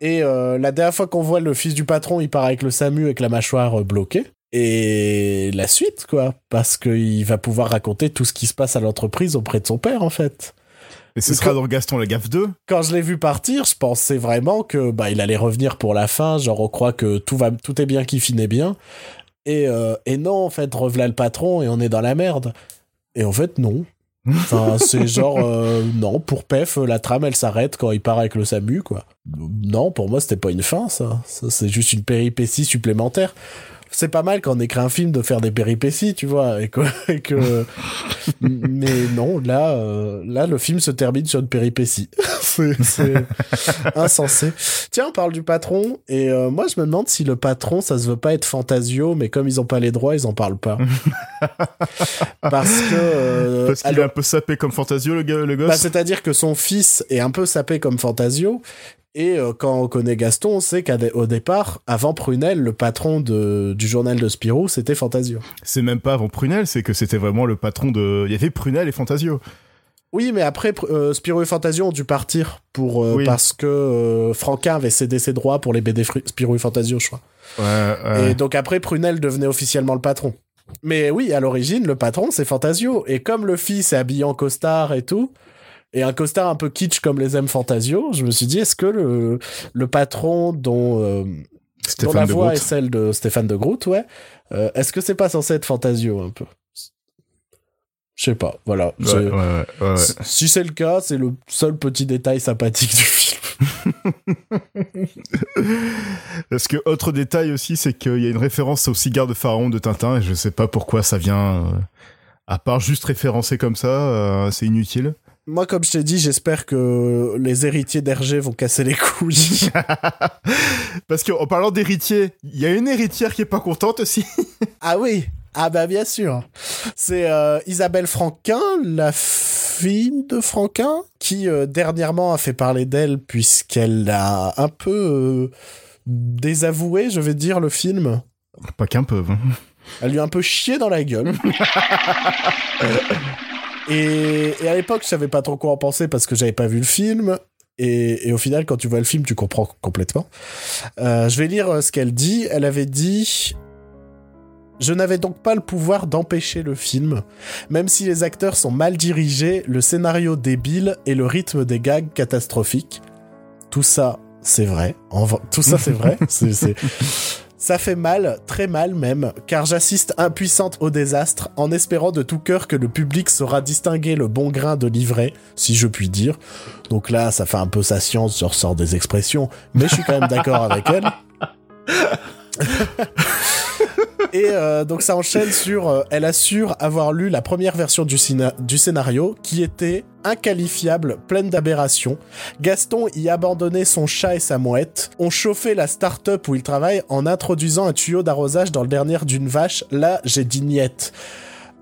S1: Et euh, la dernière fois qu'on voit le fils du patron, il part avec le SAMU avec la mâchoire bloquée. Et la suite, quoi. Parce qu'il va pouvoir raconter tout ce qui se passe à l'entreprise auprès de son père, en fait.
S2: Et ce sera dans Gaston la gaffe 2.
S1: Quand je l'ai vu partir, je pensais vraiment que bah il allait revenir pour la fin, genre on croit que tout va tout est bien qui finit bien. Et, euh, et non, en fait, revelà le patron et on est dans la merde. Et en fait, non. Enfin, c'est genre, euh, non, pour Pef, la trame, elle s'arrête quand il part avec le SAMU, quoi. Non, pour moi, c'était pas une fin, ça. Ça, c'est juste une péripétie supplémentaire. C'est pas mal quand on écrit un film de faire des péripéties, tu vois, et que, et que... mais non, là, euh, là, le film se termine sur une péripétie. c'est c'est insensé. Tiens, on parle du patron, et euh, moi, je me demande si le patron, ça se veut pas être Fantasio, mais comme ils ont pas les droits, ils en parlent pas. Parce que... euh,
S2: Parce qu'il
S1: alors-
S2: est un peu sapé comme Fantasio, le, gars, le gosse.
S1: bah, C'est-à-dire que son fils est un peu sapé comme Fantasio. Et euh, quand on connaît Gaston, on sait qu'au départ, avant Prunel, le patron de, du journal de Spirou, c'était Fantasio.
S2: C'est même pas avant Prunel, c'est que c'était vraiment le patron de. Il y avait Prunel et Fantasio.
S1: Oui, mais après, Pr- euh, Spirou et Fantasio ont dû partir pour, euh,
S2: Oui.
S1: parce que euh, Franquin avait cédé ses droits pour les BD Spirou et Fantasio, je crois.
S2: Ouais,
S1: Et donc après, Prunel devenait officiellement le patron. Mais oui, à l'origine, le patron, c'est Fantasio. Et comme le fils est habillé en costard et tout, et un costard un peu kitsch comme les aime Fantasio, je me suis dit, est-ce que le, le patron dont, euh, dont la
S2: de
S1: voix
S2: Groot.
S1: est celle de Stéphane de Groot, ouais, euh, est-ce que c'est pas censé être Fantasio un peu? Je sais pas, voilà.
S2: Ouais, ouais, ouais,
S1: si- c'est le cas, c'est le seul petit détail sympathique du film.
S2: Parce que autre détail aussi, c'est qu'il y a une référence au cigare de Pharaon de Tintin, et je sais pas pourquoi ça vient. euh, à part juste référencer comme ça, euh, c'est inutile.
S1: Moi, comme je t'ai dit, j'espère que les héritiers d'Hergé vont casser les couilles.
S2: Parce qu'en parlant d'héritier, il y a une héritière qui est pas contente aussi.
S1: Ah oui Ah bah bien sûr C'est euh, Isabelle Franquin, la fille de Franquin, qui euh, dernièrement a fait parler d'elle puisqu'elle a un peu euh, désavoué, je vais dire, le film.
S2: pas qu'un peu. hein.
S1: Elle lui a un peu chié dans la gueule. et, et à l'époque, je savais pas trop quoi en penser parce que j'avais pas vu le film. Et, et au final, quand tu vois le film, tu comprends complètement. Euh, je vais lire euh, ce qu'elle dit. Elle avait dit Je n'avais donc pas le pouvoir d'empêcher le film. Même si les acteurs sont mal dirigés, le scénario débile et le rythme des gags catastrophiques. Tout ça, c'est vrai. En Tout ça, c'est vrai. C'est- Ça fait mal, très mal même, car j'assiste impuissante au désastre, en espérant de tout cœur que le public saura distinguer le bon grain de l'ivraie, si je puis dire. Donc là, ça fait un peu sa science, je ressors des expressions, mais je suis quand même d'accord avec elle. Et euh, donc ça enchaîne sur euh, elle assure avoir lu la première version du, scéna- du scénario qui était inqualifiable, pleine d'aberrations. Gaston y abandonnait son chat et sa mouette. On chauffait la start-up où il travaille en introduisant un tuyau d'arrosage dans le dernier d'une vache. Là, j'ai dit niette.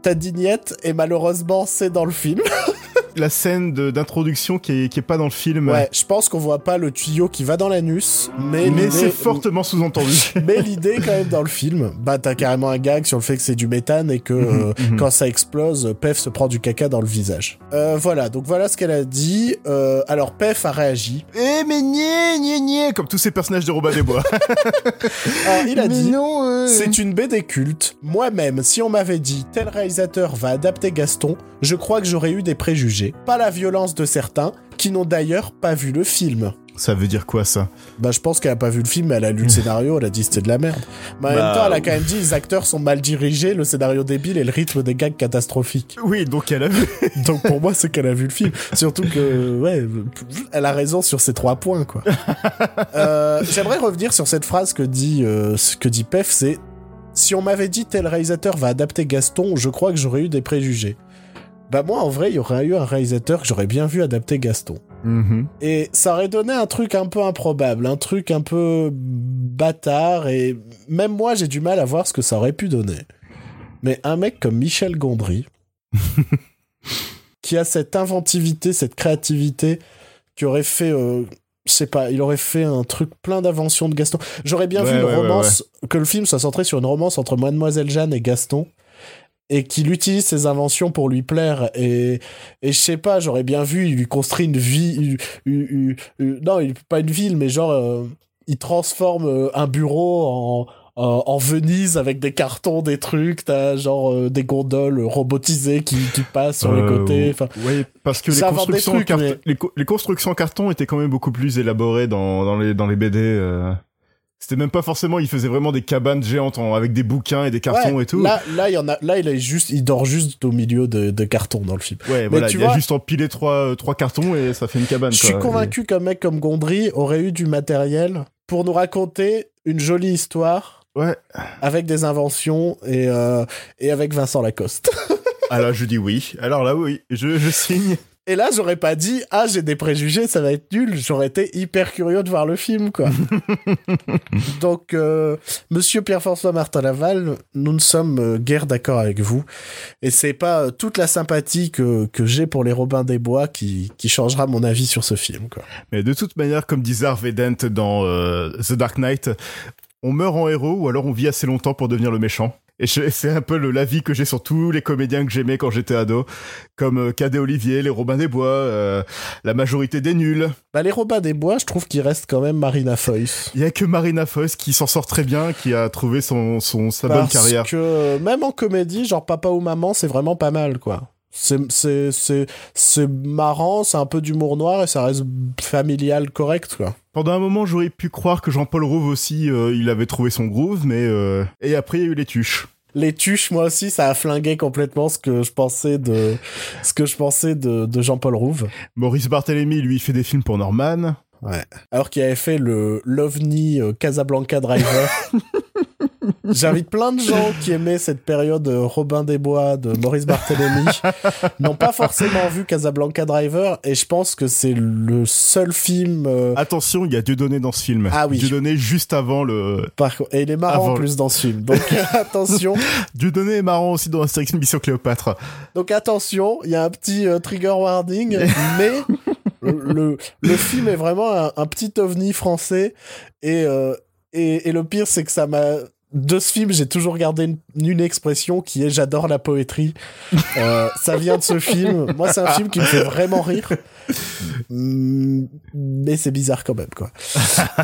S1: T'as dit niette et malheureusement c'est dans le film.
S2: La scène de- d'introduction qui est, qui est pas dans le film.
S1: Ouais, je pense qu'on voit pas le tuyau qui va dans l'anus, mais,
S2: Mais c'est fortement sous-entendu.
S1: Mais l'idée quand même dans le film, bah t'as carrément un gag sur le fait que c'est du méthane et que euh,
S2: mhm.
S1: quand ça explose, Pef se prend du caca dans le visage. Euh, voilà, donc voilà ce qu'elle a dit. Euh, alors Pef a réagi.
S2: Eh mais niais, niais, niais, comme tous ces personnages de Robin des Bois.
S1: Alors, il a
S2: mais
S1: dit.
S2: non, euh,
S1: C'est une BD culte. Moi-même, si on m'avait dit tel réalisateur va adapter Gaston, je crois que j'aurais eu des préjugés. Pas la violence de certains, qui n'ont d'ailleurs pas vu le film.
S2: Ça veut dire quoi ça?
S1: Bah, je pense qu'elle a pas vu le film, mais elle a lu le scénario, elle a dit c'était de la merde. Mais en
S2: Bah,
S1: même temps, elle a quand même dit les acteurs sont mal dirigés, le scénario débile et le rythme des gags catastrophiques.
S2: Oui, donc elle a vu.
S1: Donc pour moi, c'est qu'elle a vu le film. Surtout que, ouais, elle a raison sur ces trois points, quoi. Euh, J'aimerais revenir sur cette phrase que dit, euh, ce que dit Pef, c'est si on m'avait dit tel réalisateur va adapter Gaston, je crois que j'aurais eu des préjugés. Bah moi, en vrai, il y aurait eu un réalisateur que j'aurais bien vu adapter Gaston.
S2: Mhm.
S1: Et ça aurait donné un truc un peu improbable, un truc un peu bâtard, et même moi j'ai du mal à voir ce que ça aurait pu donner. Mais un mec comme Michel Gondry, qui a cette inventivité, cette créativité, qui aurait fait, euh, je sais pas, il aurait fait un truc plein d'inventions de Gaston. J'aurais bien
S2: Ouais,
S1: vu une
S2: ouais, ouais,
S1: romance, que le film soit centré sur une romance entre Mademoiselle Jeanne et Gaston. Et qu'il utilise ses inventions pour lui plaire. Et, et je sais pas, j'aurais bien vu, il lui construit une vie, une- une- non, il- pas une ville, mais genre, euh, il transforme euh, un bureau en, en, en Venise avec des cartons, des trucs, t'as genre euh, des gondoles robotisées qui, qui passent sur les
S2: Euh,
S1: côtés. Enfin,
S2: Oui, parce que les constructions,
S1: trucs, mais-
S2: les, co- les constructions en carton étaient quand même beaucoup plus élaborées dans, dans, les, dans les BD. C'était même pas forcément, il faisait vraiment des cabanes géantes en- avec des bouquins et des cartons
S1: Ouais,
S2: et tout.
S1: Là, là, il y en a, là, il est juste, il dort juste au milieu de, de cartons dans le film.
S2: ouais, voilà,
S1: tu
S2: il a juste empilé trois, euh, trois cartons et ça fait une cabane.
S1: Je suis convaincu qu'un mec comme Gondry aurait eu du matériel pour nous raconter une jolie histoire
S2: Ouais.
S1: avec des inventions et, euh, et avec Vincent Lacoste.
S2: Alors je dis oui. Alors là, oui, je, je signe.
S1: Et là, j'aurais pas dit, ah, j'ai des préjugés, ça va être nul. J'aurais été hyper curieux de voir le film, quoi. Donc, euh, monsieur Pierre-François Martin Laval, nous ne sommes euh, guère d'accord avec vous. Et c'est pas euh, toute la sympathie que, que j'ai pour les Robins des Bois qui, qui changera mon avis sur ce film, quoi.
S2: Mais de toute manière, comme disait Harvey Dent dans The Dark Knight, on meurt en héros ou alors on vit assez longtemps pour devenir le méchant. Et c'est un peu le- l'avis que j'ai sur tous les comédiens que j'aimais quand j'étais ado, comme euh, Cadet Olivier, les Robins des Bois, euh, la majorité des nuls.
S1: Bah, les Robins des Bois, je trouve qu'il reste quand même Marina Foïs.
S2: Il y a que Marina Foïs qui s'en sort très bien, qui a trouvé son, son sa bonne
S1: Parce
S2: carrière.
S1: que euh, même en comédie, genre Papa ou Maman, c'est vraiment pas mal, quoi. C'est, c'est, c'est, c'est marrant, c'est un peu d'humour noir et ça reste familial correct, quoi.
S2: Pendant un moment, j'aurais pu croire que Jean-Paul Rouve aussi, euh, il avait trouvé son groove, mais euh, et après il y a eu les tuches.
S1: Les tuches, moi aussi, ça a flingué complètement ce que je pensais de, ce que je pensais de, de Jean-Paul Rouve.
S2: Maurice Barthélémy, lui, il fait des films pour Norman.
S1: Ouais. Alors qu'il avait fait le l'OVNI euh, Casablanca Driver. J'invite plein de gens qui aimaient cette période euh, Robin des Bois de Maurice Barthélémy n'ont pas forcément vu Casablanca Driver et je pense que c'est le seul film euh,
S2: Attention, il y a Dieudonné dans ce film.
S1: Ah oui.
S2: Dieudonné juste avant le.
S1: par et il est marrant
S2: Avant
S1: en plus dans ce film. Donc attention.
S2: Dieudonné est marrant aussi dans Astérix Mission Cléopâtre.
S1: Donc attention, il y a un petit euh, trigger warning mais le, le film est vraiment un, un petit ovni français et, euh, et, et le pire c'est que ça m'a de ce film, j'ai toujours gardé une, une expression qui est j'adore la poétrie. Euh, ça vient de ce film. Moi, c'est un film qui me fait vraiment rire. Mm, Mais c'est bizarre quand même, quoi.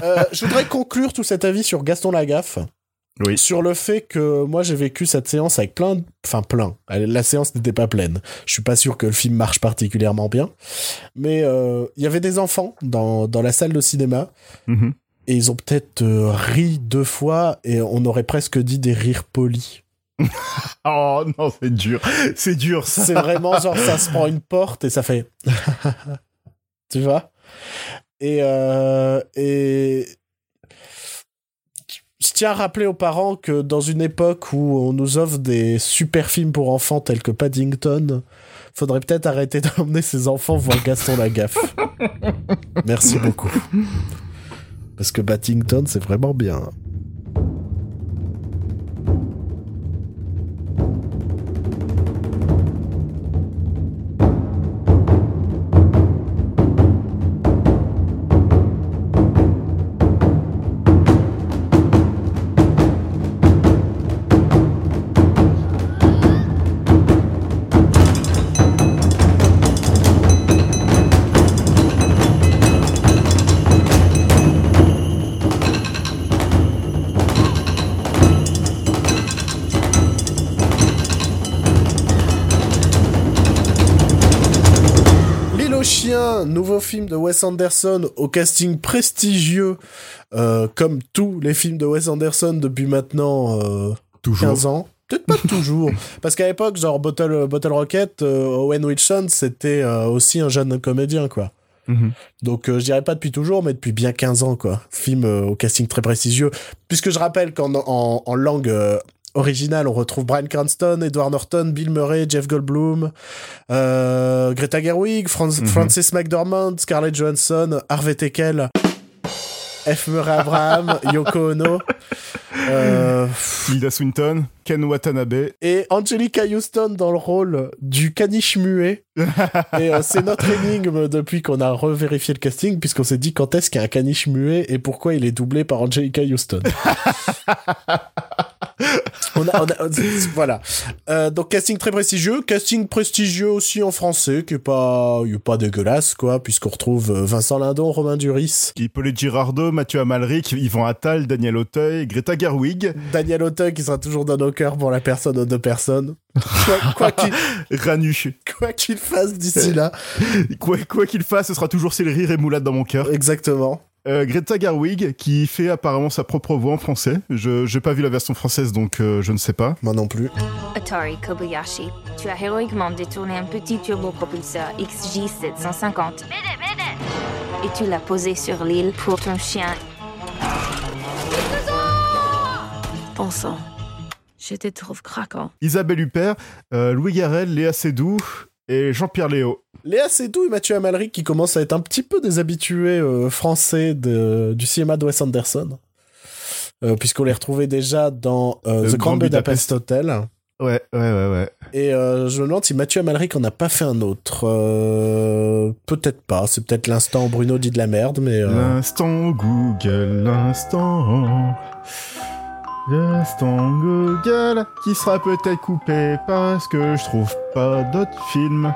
S1: Euh, je voudrais conclure tout cet avis sur Gaston Lagaffe.
S2: Oui.
S1: Sur le fait que moi j'ai vécu cette séance avec plein, de... enfin plein. La séance n'était pas pleine. Je suis pas sûr que le film marche particulièrement bien, mais euh, il y avait des enfants dans dans la salle de cinéma
S2: Mhm.
S1: Et ils ont peut-être euh, ri deux fois et on aurait presque dit des rires polis.
S2: Oh non, c'est dur. C'est dur ça.
S1: C'est vraiment genre ça se prend une porte et ça fait, tu vois? Et euh, et je tiens à rappeler aux parents que dans une époque où on nous offre des super films pour enfants tels que Paddington, faudrait peut-être arrêter d'emmener ses enfants voir Gaston Lagaffe. Merci beaucoup. Parce que Paddington, c'est vraiment bien. Nouveau film de Wes Anderson au casting prestigieux, euh, comme tous les films de Wes Anderson depuis maintenant euh,
S2: Toujours.
S1: 15 ans. Peut-être pas toujours. Parce qu'à l'époque, genre Bottle, Bottle Rocket, euh, Owen Wilson, c'était euh, aussi un jeune comédien, quoi.
S2: Mhm.
S1: Donc je dirais pas depuis toujours, mais depuis bien 15 ans, quoi. Film au casting très prestigieux. Puisque je rappelle qu'en en, en langue originale, on retrouve Bryan Cranston, Edward Norton, Bill Murray, Jeff Goldblum, euh, Greta Gerwig, Fran-
S2: Mhm.
S1: Francis McDormand, Scarlett Johansson, Harvey Teckel, F. Murray Abraham, Yoko Ono. Euh,
S2: Tilda Swinton, Ken Watanabe.
S1: et Angelica Houston dans le rôle du caniche muet. et euh, c'est notre énigme depuis qu'on a revérifié le casting, puisqu'on s'est dit quand est-ce qu'il y a un caniche muet et pourquoi il est doublé par Angelica Houston. on a, on a- voilà. Euh, donc casting très prestigieux, casting prestigieux aussi en français, qui est pas, est pas dégueulasse quoi, puisqu'on retrouve euh, Vincent Lindon, Romain Duris,
S2: Hippolyte Girardot, Mathieu Amalric, Yvan Attal, Daniel Auteuil, Greta Gerwig,
S1: Daniel Auteuil qui sera toujours dans nos cœurs pour la personne aux deux personnes. Quoi qu'il quoi qu'il fasse d'ici là.
S2: Quoi quoi qu'il fasse, ce sera toujours Céleri et Moulade dans mon cœur.
S1: Exactement.
S2: Euh, Greta Garwig, qui fait apparemment sa propre voix en français. Je j'ai pas vu la version française, donc euh, je ne sais pas.
S1: Moi non plus.
S4: Atari Kobayashi, tu as héroïquement détourné un petit turbopropulseur XJ750 et tu l'as posé sur l'île pour ton chien.
S5: Bon sang. Je te trouve craquant.
S2: Isabelle Huppert, euh, Louis Garrel, Léa Seydoux et Jean-Pierre Léo.
S1: Léa Seydoux et Mathieu Amalric qui commencent à être un petit peu des habitués euh, français de, du cinéma de Wes Anderson. Euh, Puisqu'on les retrouvait déjà dans euh, The
S2: Grand
S1: Budapest. Hotel.
S2: Ouais, ouais, ouais, ouais.
S1: Et je me demande si Mathieu Amalric en a pas fait un autre. Peut-être pas. C'est peut-être l'instant Bruno dit de la merde, mais...
S2: L'instant Google, l'instant. L'instant Google, qui sera peut-être coupé parce que je trouve pas d'autres films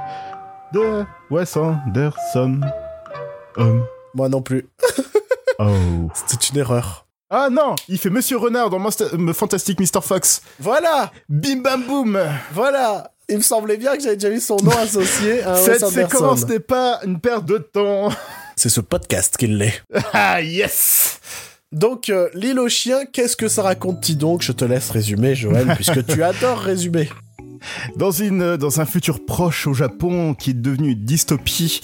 S2: de Wes Anderson.
S1: Moi non plus.
S2: Oh.
S1: C'était une erreur.
S2: Ah non, il fait Monsieur Renard dans euh, Fantastic Mr. Fox.
S1: Voilà
S2: Bim bam boum.
S1: Voilà Il me semblait bien que j'avais déjà vu son nom associé à Wes
S2: Cette séquence n'est pas une perte de temps.
S1: C'est ce podcast qui l'est.
S2: Ah yes.
S1: Donc, euh, l'île aux chiens, qu'est-ce que ça raconte-t-il donc? Je te laisse résumer, Joël, puisque tu adores résumer.
S2: Dans, une, dans un futur proche au Japon qui est devenu une dystopie,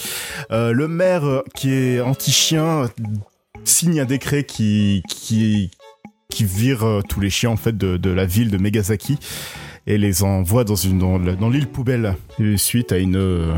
S2: euh, le maire euh, qui est anti-chien signe un décret qui, qui, qui vire euh, tous les chiens en fait de, de la ville de Megasaki et les envoie dans, une, dans, le- dans l'île poubelle suite à une, euh,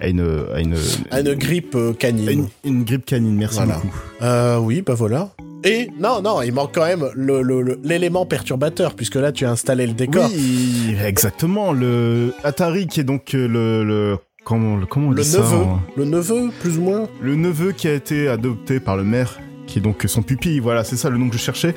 S2: à une, à une,
S1: À une grippe euh, canine.
S2: une, une grippe canine. Merci
S1: Voilà.
S2: beaucoup.
S1: Euh, oui, bah voilà. Et non, non, il manque quand même le- le- le- l'élément perturbateur, puisque là, tu as installé le décor.
S2: Oui, exactement. Le Atari qui est donc euh, le, le comment, comment on
S1: Le
S2: dit ça,
S1: neveu,
S2: hein
S1: le neveu, plus ou moins.
S2: Le neveu qui a été adopté par le maire, qui est donc son pupille, voilà, c'est ça le nom que je cherchais,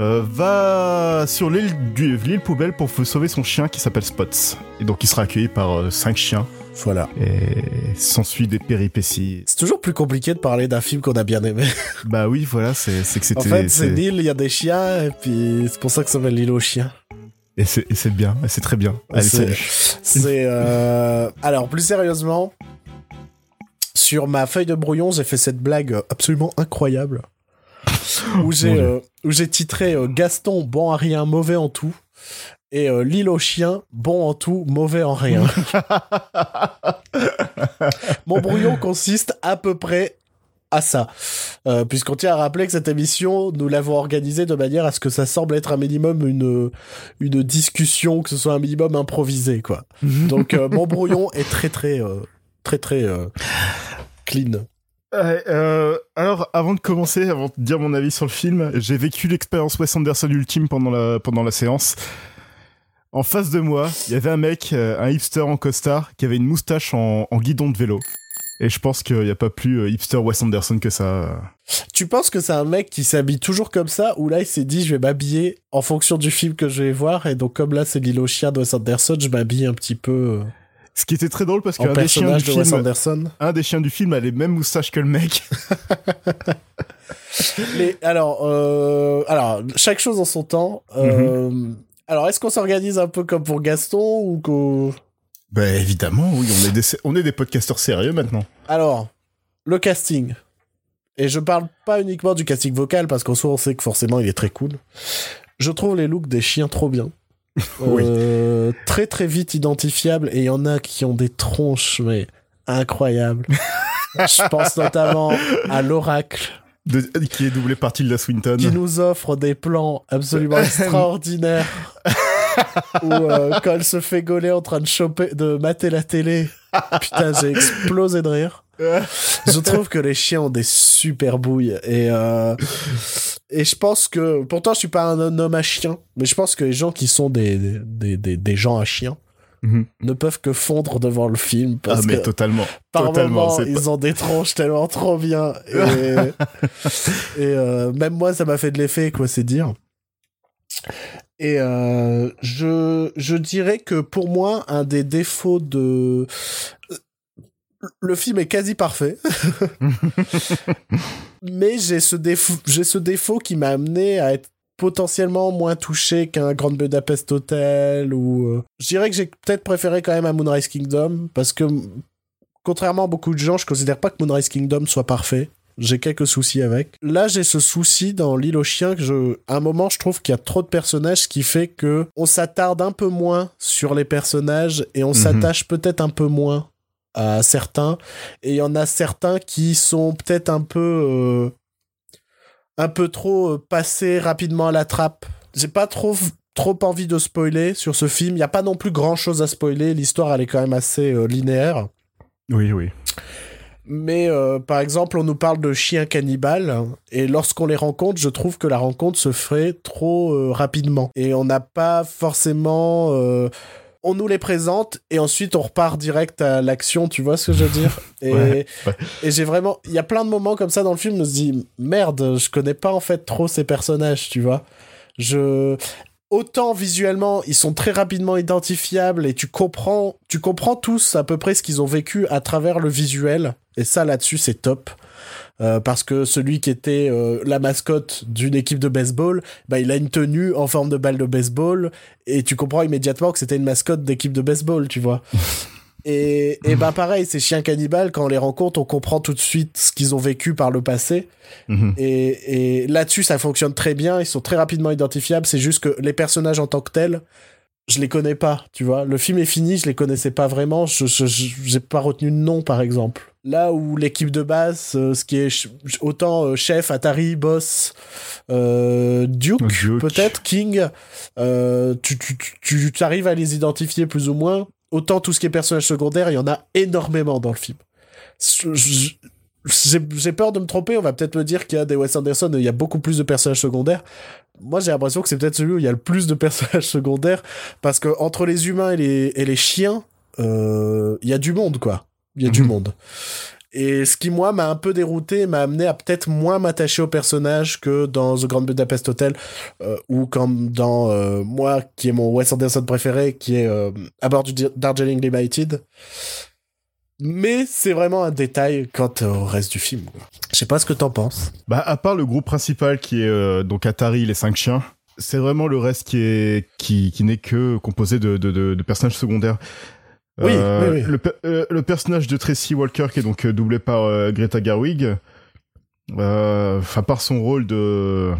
S2: euh, va sur l'île poubelle pour sauver son chien qui s'appelle Spots. Et donc il sera accueilli par euh, cinq chiens
S1: Voilà.
S2: et s'ensuit des péripéties.
S1: C'est toujours plus compliqué de parler d'un film qu'on a bien aimé.
S2: Bah oui, voilà, c'est que c'était.
S1: En fait, c'est île, il y a des chiens, et puis c'est pour ça que ça s'appelle l'île aux chiens.
S2: Et c'est bien, et c'est très bien. Allez, salut.
S1: C'est euh... alors plus sérieusement, sur ma feuille de brouillon, j'ai fait cette blague absolument incroyable où j'ai euh, titré euh, Gaston bon à rien, mauvais en tout et euh, l'île aux chiens bon en tout, mauvais en rien. Mon brouillon consiste à peu près à ça. Euh, Puisqu'on tient à rappeler que cette émission, nous l'avons organisée de manière à ce que ça semble être un minimum une, une discussion, que ce soit un minimum improvisé, quoi. Donc euh, mon brouillon est très très euh, très très clean.
S2: Alors, avant de commencer, avant de dire mon avis sur le film, j'ai vécu l'expérience Wes Anderson ultime pendant la, pendant la séance. En face de moi, il y avait un mec, euh, un hipster en costard, qui avait une moustache en, en guidon de vélo. Et je pense qu'il n'y a pas plus euh, hipster Wes Anderson que ça.
S1: Tu penses que c'est un mec qui s'habille toujours comme ça ou là il s'est dit je vais m'habiller en fonction du film que je vais voir et donc comme là c'est l'île aux chiens de Wes Anderson, je m'habille un petit peu euh,
S2: Ce qui était très drôle parce qu'un des chiens du
S1: de Wes
S2: film,
S1: Anderson.
S2: un des chiens du film a les mêmes moustaches que le mec.
S1: Les- alors, euh, alors, chaque chose en son temps. Euh, Alors, est-ce qu'on s'organise un peu comme pour Gaston ou qu'au...
S2: bah évidemment, oui, on est des, on est des podcasteurs sérieux maintenant.
S1: Alors, le casting. Et je parle pas uniquement du casting vocal parce qu'en soi on sait que forcément il est très cool. Je trouve les looks des chiens trop bien.
S2: Oui.
S1: Euh, très très vite identifiables et il y en a qui ont des tronches mais incroyables. je pense notamment à l'oracle
S2: De- qui est doublé par Tilda Swinton.
S1: qui nous offre des plans absolument extraordinaires. où euh, quand elle se fait gauler en train de choper, de mater la télé, putain j'ai explosé de rire. Je trouve que les chiens ont des super bouilles et euh, et je pense que pourtant je suis pas un homme à chien, mais je pense que les gens qui sont des des, des, des gens à chien
S2: Mhm.
S1: ne peuvent que fondre devant le film
S2: Ah
S1: parce
S2: mais
S1: que
S2: totalement,
S1: par
S2: totalement. c'est pas-
S1: ils ont des tronches tellement trop bien. Et, et, euh, même moi, ça m'a fait de l'effet, quoi, c'est dire. Et euh, je, je dirais que pour moi, un des défauts de... Le film est quasi parfait. Mais j'ai ce, défaut, j'ai ce défaut qui m'a amené à être potentiellement moins touché qu'un Grand Budapest Hotel ou euh, je dirais que j'ai peut-être préféré quand même un Moonrise Kingdom parce que contrairement à beaucoup de gens je considère pas que Moonrise Kingdom soit parfait j'ai quelques soucis avec. Là, j'ai ce souci dans l'île aux chiens que je, à un moment, je trouve qu'il y a trop de personnages, ce qui fait que on s'attarde un peu moins sur les personnages et on s'attache peut-être un peu moins à certains. Et il y en a certains qui sont peut-être un peu, euh, un peu trop euh, passés rapidement à la trappe. J'ai pas trop trop envie de spoiler sur ce film. Il n'y a pas non plus grand chose à spoiler. L'histoire, elle est quand même assez euh, linéaire.
S2: Oui, oui.
S1: Mais euh, par exemple, on nous parle de chiens cannibales, et lorsqu'on les rencontre, je trouve que la rencontre se ferait trop euh, rapidement. Et on n'a pas forcément... on nous les présente, et ensuite on repart direct à l'action, tu vois ce que je veux dire Et,
S2: Ouais, ouais.
S1: et j'ai vraiment... Il y a plein de moments comme ça dans le film, je me dis, merde, je connais pas en fait trop ces personnages, tu vois je autant visuellement ils sont très rapidement identifiables et tu comprends tu comprends tous à peu près ce qu'ils ont vécu à travers le visuel et ça là-dessus c'est top Euh, parce que celui qui était euh, la mascotte d'une équipe de baseball, bah, il a une tenue en forme de balle de baseball et tu comprends immédiatement que c'était une mascotte d'équipe de baseball, tu vois. Et, et ben pareil, ces chiens cannibales, quand on les rencontre, on comprend tout de suite ce qu'ils ont vécu par le passé.
S2: Mhm.
S1: Et, et là-dessus, ça fonctionne très bien. Ils sont très rapidement identifiables. C'est juste que les personnages en tant que tels, je les connais pas, tu vois. Le film est fini, je les connaissais pas vraiment. Je, j'ai pas retenu de nom, par exemple. Là où l'équipe de base, euh, ce qui est ch- autant euh, chef, Atari, boss, euh, Duke,
S2: Duke.
S1: peut-être, King, euh, tu, tu, tu, tu arrives à les identifier plus ou moins. Autant tout ce qui est personnage secondaire, il y en a énormément dans le film. J'ai peur de me tromper, on va peut-être me dire qu'il y a des Wes Anderson, il y a beaucoup plus de personnages secondaires. Moi, j'ai l'impression que c'est peut-être celui où il y a le plus de personnages secondaires, parce que entre les humains et les, et les chiens, euh, il y a du monde, quoi. Il y a du
S2: Mhm.
S1: monde. Et ce qui, moi, m'a un peu dérouté, m'a amené à peut-être moins m'attacher au personnage que dans The Grand Budapest Hotel, euh, ou comme dans, euh, moi, qui est mon Wes Anderson préféré, qui est euh, à bord du Darjeeling Limited. Mais c'est vraiment un détail quant au reste du film. Je sais pas ce que t'en penses.
S2: Bah, à part le groupe principal qui est donc Atari, les cinq chiens, c'est vraiment le reste qui est qui, qui n'est que composé de, de personnages secondaires.
S1: Oui, oui, oui.
S2: Le, pe- euh, le personnage de Tracy Walker qui est donc euh, doublé par euh, Greta Gerwig, euh, enfin par son rôle de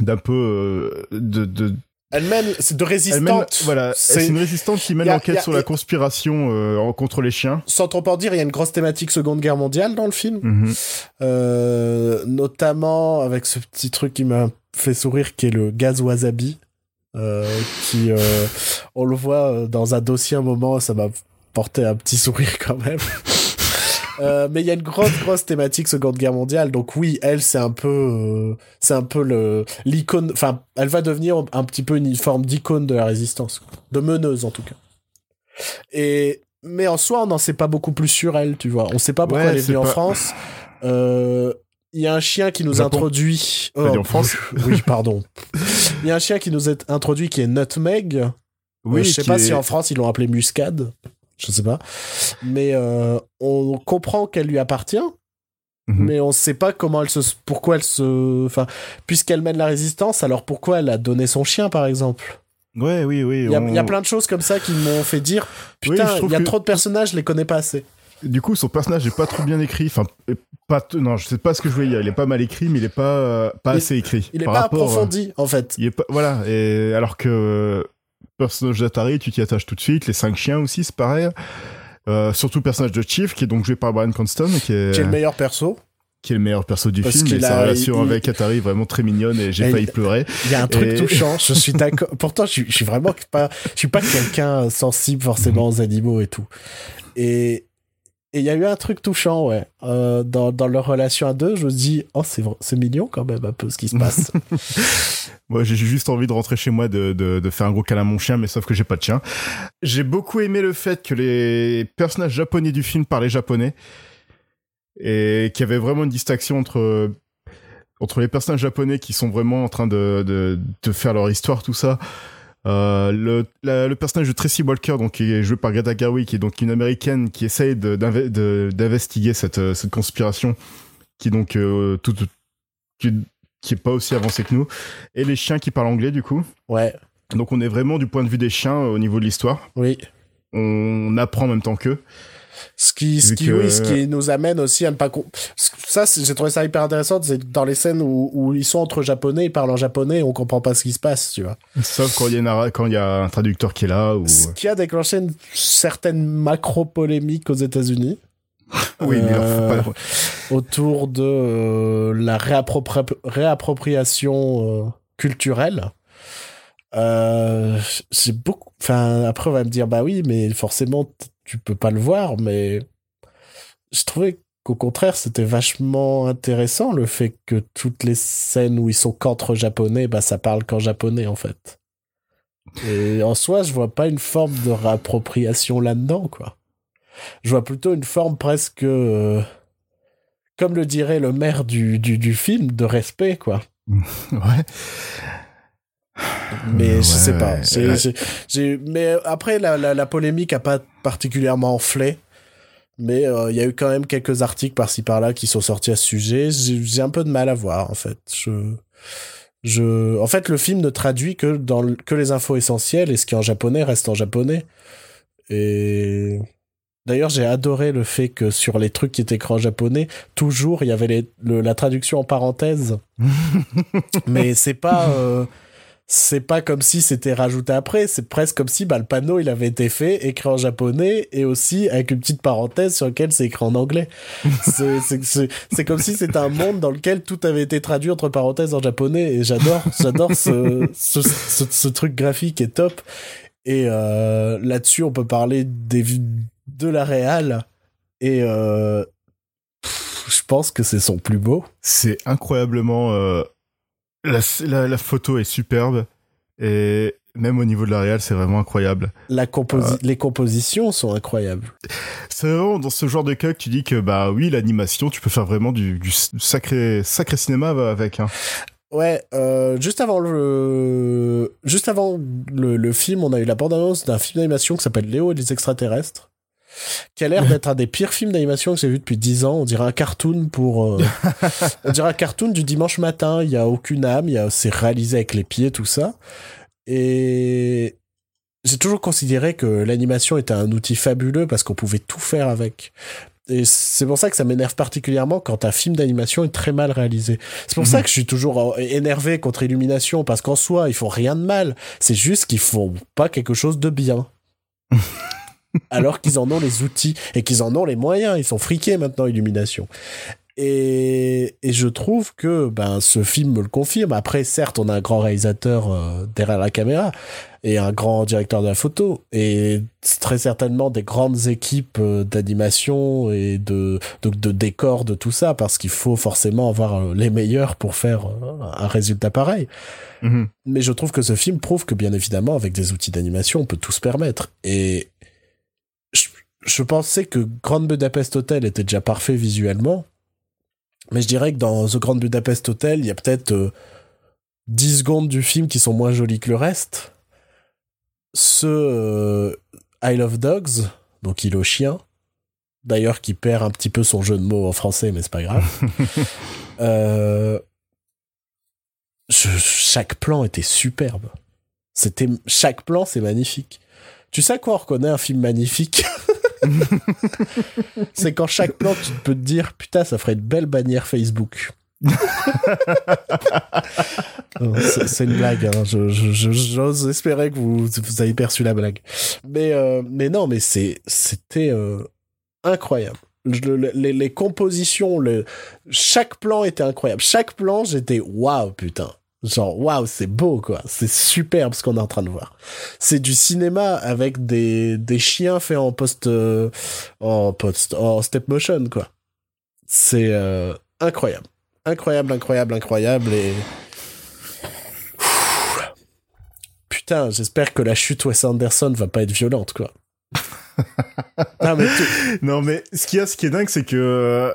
S2: d'un peu euh, de, de
S1: Elle mène, c'est de
S2: mène-
S1: résistante.
S2: voilà
S1: C'est-
S2: une résistante qui mène l'enquête sur la conspiration euh, en- contre les chiens.
S1: Sans trop en dire, il y a une grosse thématique Seconde Guerre mondiale dans le film.
S2: Mhm.
S1: Euh, notamment avec ce petit truc qui m'a fait sourire qui est le gaz wasabi euh, qui euh, on le voit euh, dans un dossier un moment ça m'a porté un petit sourire quand même. Euh, mais il y a une grosse grosse thématique Seconde Guerre mondiale. Donc oui elle c'est un peu euh, c'est un peu le l'icône enfin elle va devenir un petit peu une forme d'icône de la résistance de meneuse en tout cas. Et mais en soi on n'en sait pas beaucoup plus sur elle tu vois. On sait pas pourquoi
S2: Ouais,
S1: elle est venue en France. Euh, il y a un chien qui nous
S2: Japon.
S1: introduit.
S2: Dit en France
S1: Oui, pardon. Il y a un chien qui nous est introduit qui est Nutmeg. Euh, je sais pas
S2: est-
S1: si en France ils l'ont appelé Muscade. Je sais pas. Mais euh, on comprend qu'elle lui appartient.
S2: Mhm.
S1: Mais on sait pas comment elle se, pourquoi elle se, enfin, puisqu'elle mène la résistance, alors pourquoi elle a donné son chien, par exemple?
S2: Ouais, oui, oui.
S1: Il y, a-
S2: on-
S1: il y a plein de choses comme ça qui m'ont fait dire,
S2: Oui,
S1: putain, il y a
S2: que-
S1: trop de personnages, je les connais pas assez.
S2: Du coup, son personnage est pas trop bien écrit. Enfin, pas non, je sais pas ce que je voulais dire. Il est pas mal écrit, mais il est pas euh, pas
S1: Il-
S2: assez écrit.
S1: Il est
S2: Par
S1: pas
S2: rapport, euh,
S1: approfondi, en fait.
S2: il est pas voilà. Et alors que euh, personnage d'Atari, tu t'y attaches tout de suite. Les cinq chiens aussi, c'est pareil. Euh, surtout le personnage de Chief, qui est donc joué par Brian Cranston, qui est,
S1: Qui est le meilleur perso.
S2: qui est le meilleur perso du
S1: Parce
S2: film. Et sa
S1: a-
S2: relation
S1: il-
S2: avec Atari est vraiment très mignonne et j'ai failli
S1: il-
S2: pleurer.
S1: Il y a un truc
S2: Et-
S1: touchant, je suis d'accord. Pourtant, je je suis vraiment pas, je suis pas quelqu'un sensible forcément aux animaux et tout. Et et il y a eu un truc touchant, ouais, euh, dans, dans leur relation à deux. Je me dis, oh, c'est mignon quand même un peu ce qui se passe.
S2: Moi, j'ai juste envie de rentrer chez moi, de, de, faire un gros câlin à mon chien, mais sauf que j'ai pas de chien. J'ai beaucoup aimé le fait que les personnages japonais du film parlaient japonais et qu'il y avait vraiment une distinction entre entre les personnages japonais qui sont vraiment en train de, de faire leur histoire, tout ça. Euh, le, la- le personnage de Tracy Walker, donc qui est joué par Greta Gerwig, qui est donc une américaine qui essaye d'investiguer cette, euh, cette conspiration, qui donc euh, tout, qui, qui est pas aussi avancée que nous, et les chiens qui parlent anglais du coup.
S1: ouais,
S2: Donc on est vraiment du point de vue des chiens euh, au niveau de l'histoire.
S1: oui.
S2: On apprend en même temps qu'eux.
S1: Ce qui, ce qui,
S2: que-
S1: oui, ce qui nous amène aussi à ne pas. Ça, j'ai trouvé ça hyper intéressant. C'est dans les scènes où, où ils sont entre japonais, ils parlent en japonais, on comprend pas ce qui se passe, tu vois.
S2: Sauf quand il y a une quand il y a un traducteur qui est là ou
S1: Ce qui a déclenché une certaine macro-polémique aux États-Unis.
S2: oui mais
S1: Euh,
S2: pas
S1: autour de euh, la réappropri- réappropriation euh, culturelle. Euh, j'ai beaucoup. Enfin, après, on va me dire, bah oui, mais forcément, tu peux pas le voir, mais je trouvais qu'au contraire, c'était vachement intéressant le fait que toutes les scènes où ils sont qu'entre japonais, bah ça parle qu'en japonais en fait. Et en soi, je vois pas une forme de réappropriation là-dedans, quoi. Je vois plutôt une forme presque, euh, comme le dirait le maire du, du, du film, de respect, quoi.
S2: ouais
S1: Mais
S2: Ouais,
S1: je sais pas.
S2: ouais,
S1: mais après, la, la, la polémique a pas particulièrement enflé. Mais euh, il y a eu quand même quelques articles par-ci par-là qui sont sortis à ce sujet. J'ai j'ai un peu de mal à voir, en fait. Je, je, en fait, le film ne traduit que dans le- que les infos essentielles et ce qui est en japonais reste en japonais. Et d'ailleurs, j'ai adoré le fait que sur les trucs qui étaient écrits en japonais, toujours il y avait les, le- la traduction en parenthèse. Mais c'est pas. euh, c'est pas comme si c'était rajouté après, c'est presque comme si bah, le panneau il avait été fait, écrit en japonais et aussi avec une petite parenthèse sur laquelle c'est écrit en anglais. C'est- comme si c'était un monde dans lequel tout avait été traduit entre parenthèses en japonais et j'adore, j'adore ce, ce, ce, ce truc graphique est top. Et euh, là-dessus, on peut parler des, de la réal et euh, je pense que c'est son plus beau.
S2: c'est incroyablement euh, la, la, la photo est superbe et même au niveau de la réal c'est vraiment incroyable
S1: La composi Les compositions sont incroyables.
S2: c'est vraiment dans ce genre de cas que tu dis que bah oui l'animation tu peux faire vraiment du, du sacré sacré cinéma avec hein.
S1: Ouais, euh, juste avant le, juste avant le, le film, on a eu la bande-annonce d'un film d'animation qui s'appelle Léo et les extraterrestres, qui a l'air d'être un des pires films d'animation que j'ai vu depuis 10 ans. On dirait un cartoon pour, euh, on dirait un cartoon du dimanche matin. Il y a aucune âme, il y a, c'est réalisé avec les pieds, tout ça. Et j'ai toujours considéré que l'animation était un outil fabuleux parce qu'on pouvait tout faire avec. Et c'est pour ça que ça m'énerve particulièrement quand un film d'animation est très mal réalisé. C'est pour
S2: Mhm.
S1: ça que je suis toujours euh, énervé contre Illumination, parce qu'en soi, ils font rien de mal. C'est juste qu'ils font pas quelque chose de bien. Alors qu'ils en ont les outils et qu'ils en ont les moyens. Ils sont friqués maintenant, Illumination. Et, et je trouve que ben, ce film me le confirme. Après, certes, on a un grand réalisateur euh, derrière la caméra et un grand directeur de la photo et très certainement des grandes équipes euh, d'animation et de, de, de décor de tout ça parce qu'il faut forcément avoir euh, les meilleurs pour faire un résultat pareil.
S2: Mhm.
S1: Mais je trouve que ce film prouve que bien évidemment avec des outils d'animation on peut tout se permettre et je, pensais que Grand Budapest Hotel était déjà parfait visuellement mais je dirais que dans The Grand Budapest Hotel il y a peut-être euh, 10 secondes du film qui sont moins jolies que le reste ce euh, I Love Dogs, donc il au chien, d'ailleurs qui perd un petit peu son jeu de mots en français, mais c'est pas grave. Euh, je- chaque plan était superbe. C'était chaque plan, c'est magnifique. Tu sais quoi on reconnaît un film magnifique? C'est quand chaque plan, tu peux te dire putain, ça ferait une belle bannière Facebook. C'est une blague. Hein. Je- je- je- J'ose espérer que vous, vous avez perçu la blague. Mais, euh, mais non, mais c'était euh, incroyable. Le- le- les, les compositions, le, chaque plan était incroyable. Chaque plan, j'étais waouh, putain. Genre, waouh, c'est beau, quoi. C'est superbe ce qu'on est en train de voir. C'est du cinéma avec des, des chiens faits en post, euh, en post, en step motion, quoi. C'est euh, incroyable. Incroyable, incroyable, incroyable et. Putain, j'espère que la chute Wes Anderson va pas être violente, quoi. non, mais
S2: non mais ce qu'il y a ce qui est dingue c'est que euh,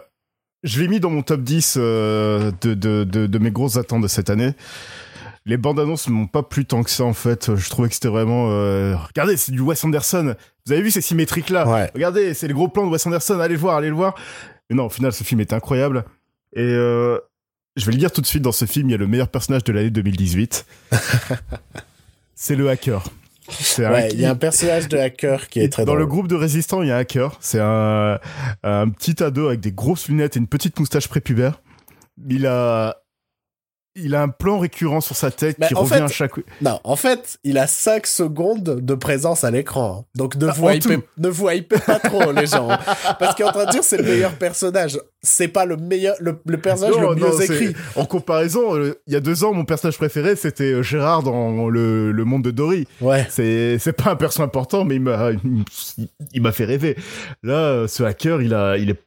S2: je l'ai mis dans mon top 10 euh, de, de, de, de mes grosses attentes de cette année. Les bandes annonces m'ont pas plu tant que ça en fait. Je trouvais que c'était vraiment euh, regardez c'est du Wes Anderson. Vous avez vu ces symétriques là
S1: Ouais.
S2: regardez c'est le gros plan de Wes Anderson. Allez le voir allez le voir. Mais non au final ce film est incroyable. Et euh, je vais le dire tout de suite dans ce film il y a le meilleur personnage de l'année 2018 c'est le hacker
S1: Ouais, il y a un personnage de hacker qui est très
S2: Dans
S1: drôle.
S2: le groupe de résistants, il y a un hacker. C'est un, un petit ado avec des grosses lunettes et une petite moustache prépubère. Il a, il a un plan récurrent sur sa tête
S1: Mais
S2: qui
S1: en
S2: revient
S1: fait-
S2: à chaque.
S1: Non, en fait, il a 5 secondes de présence à l'écran. Donc ne
S2: Ah,
S1: vous hypez, ne vous hypez pas trop, les gens. Parce qu'il est en train de dire c'est le meilleur personnage. C'est pas le meilleur, le, le personnage
S2: Non,
S1: le mieux
S2: non, c'est-
S1: écrit.
S2: En comparaison, euh, il y a deux ans, mon personnage préféré, c'était euh, Gérard dans le, le monde de Dory.
S1: Ouais.
S2: C'est, c'est pas un perso important, mais il m'a, il, il m'a fait rêver. Là, euh, ce hacker, il a, il est,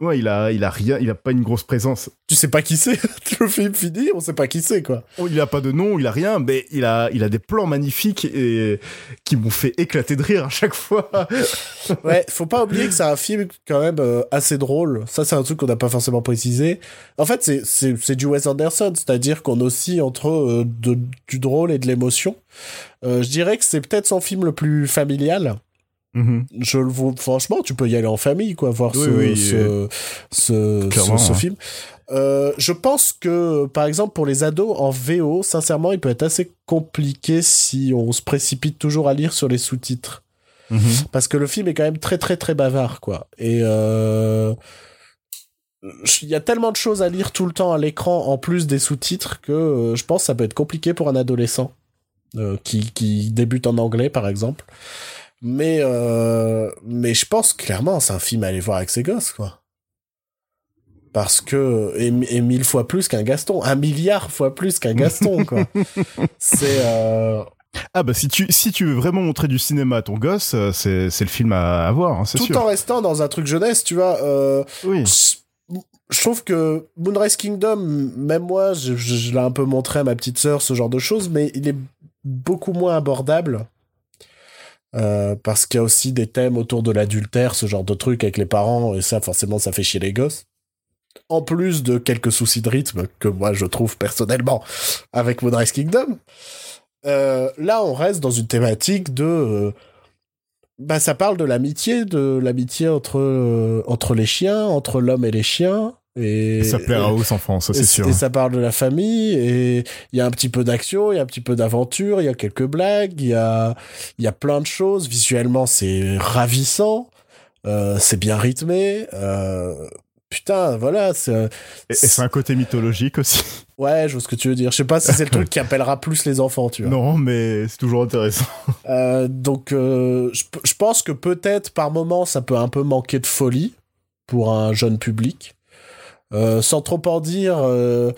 S2: ouais, il a, il a rien, il a pas une grosse présence.
S1: Tu sais pas qui c'est. le film fini, on sait pas qui c'est, quoi.
S2: Oh, Il a pas de nom, il a rien, mais il a, il a des plans magnifiques et qui m'ont fait éclater de rire à chaque fois.
S1: Ouais, faut pas oublier que c'est un film quand même euh, assez drôle. Ça, c'est un truc qu'on n'a pas forcément précisé. En fait, c'est c'est c'est du Wes Anderson, c'est-à-dire qu'on oscille entre euh, de, du drôle et de l'émotion. Euh, je dirais que c'est peut-être son film le plus familial.
S2: Mhm.
S1: Je le vois, franchement, tu peux y aller en famille, quoi, voir
S2: Oui,
S1: ce,
S2: oui,
S1: ce, ce,
S2: clairement,
S1: ce- ce
S2: hein.
S1: film. Euh, je pense que, par exemple, pour les ados en VO, sincèrement, il peut être assez compliqué si on se précipite toujours à lire sur les sous-titres
S2: Mhm.
S1: parce que le film est quand même très très très bavard quoi et euh, il y a tellement de choses à lire tout le temps à l'écran en plus des sous-titres que euh, je pense que ça peut être compliqué pour un adolescent euh, qui, qui débute en anglais par exemple mais euh, mais je pense clairement c'est un film à aller voir avec ses gosses quoi parce que et, et mille fois plus qu'un Gaston un milliard fois plus qu'un Gaston quoi c'est euh,
S2: Ah bah si tu, si tu veux vraiment montrer du cinéma à ton gosse, euh, c'est, c'est le film à, à voir, hein, c'est
S1: tout en restant dans un truc jeunesse tu vois euh,
S2: Oui.
S1: je trouve que Moonrise Kingdom, même moi, je, je- je l'ai un peu montré à ma petite sœur, ce genre de choses, mais il est beaucoup moins abordable. Euh, parce qu'il y a aussi des thèmes autour de l'adultère, ce genre de truc avec les parents, et ça, forcément, ça fait chier les gosses. En plus de quelques soucis de rythme que moi, je trouve personnellement avec Moonrise Kingdom. Euh, là, on reste dans une thématique de... euh, bah, ça parle de l'amitié, de l'amitié entre, euh, entre les chiens, entre l'homme et les chiens. Et,
S2: ça plaira aux enfants, ça c'est sûr.
S1: Et ça parle de la famille, et il y a un petit peu d'action, il y a un petit peu d'aventure, il y a quelques blagues, il y a, y a plein de choses. Visuellement, c'est ravissant, euh, c'est bien rythmé. Euh, putain, voilà.
S2: Et, et c'est un côté mythologique aussi.
S1: Ouais, je vois ce que tu veux dire. Je sais pas si c'est le truc qui appellera plus les enfants, tu vois.
S2: Non, mais c'est toujours intéressant.
S1: Euh, donc, je, je pense que peut-être par moment, ça peut un peu manquer de folie pour un jeune public. Euh, sans trop en dire, euh,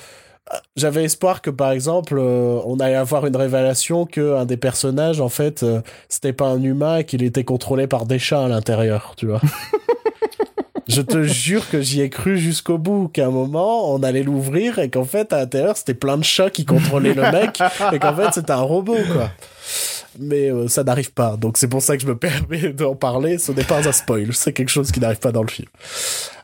S1: j'avais espoir que par exemple, euh, on allait avoir une révélation que un des personnages, en fait, euh, c'était pas un humain et qu'il était contrôlé par des chats à l'intérieur, tu vois. Je te jure que j'y ai cru jusqu'au bout, qu'à un moment, on allait l'ouvrir et qu'en fait, à l'intérieur, c'était plein de chats qui contrôlaient le mec et qu'en fait, c'était un robot, quoi. Mais euh, ça n'arrive pas, donc c'est pour ça que je me permets d'en parler. Ce n'est pas un spoil, c'est quelque chose qui n'arrive pas dans le film.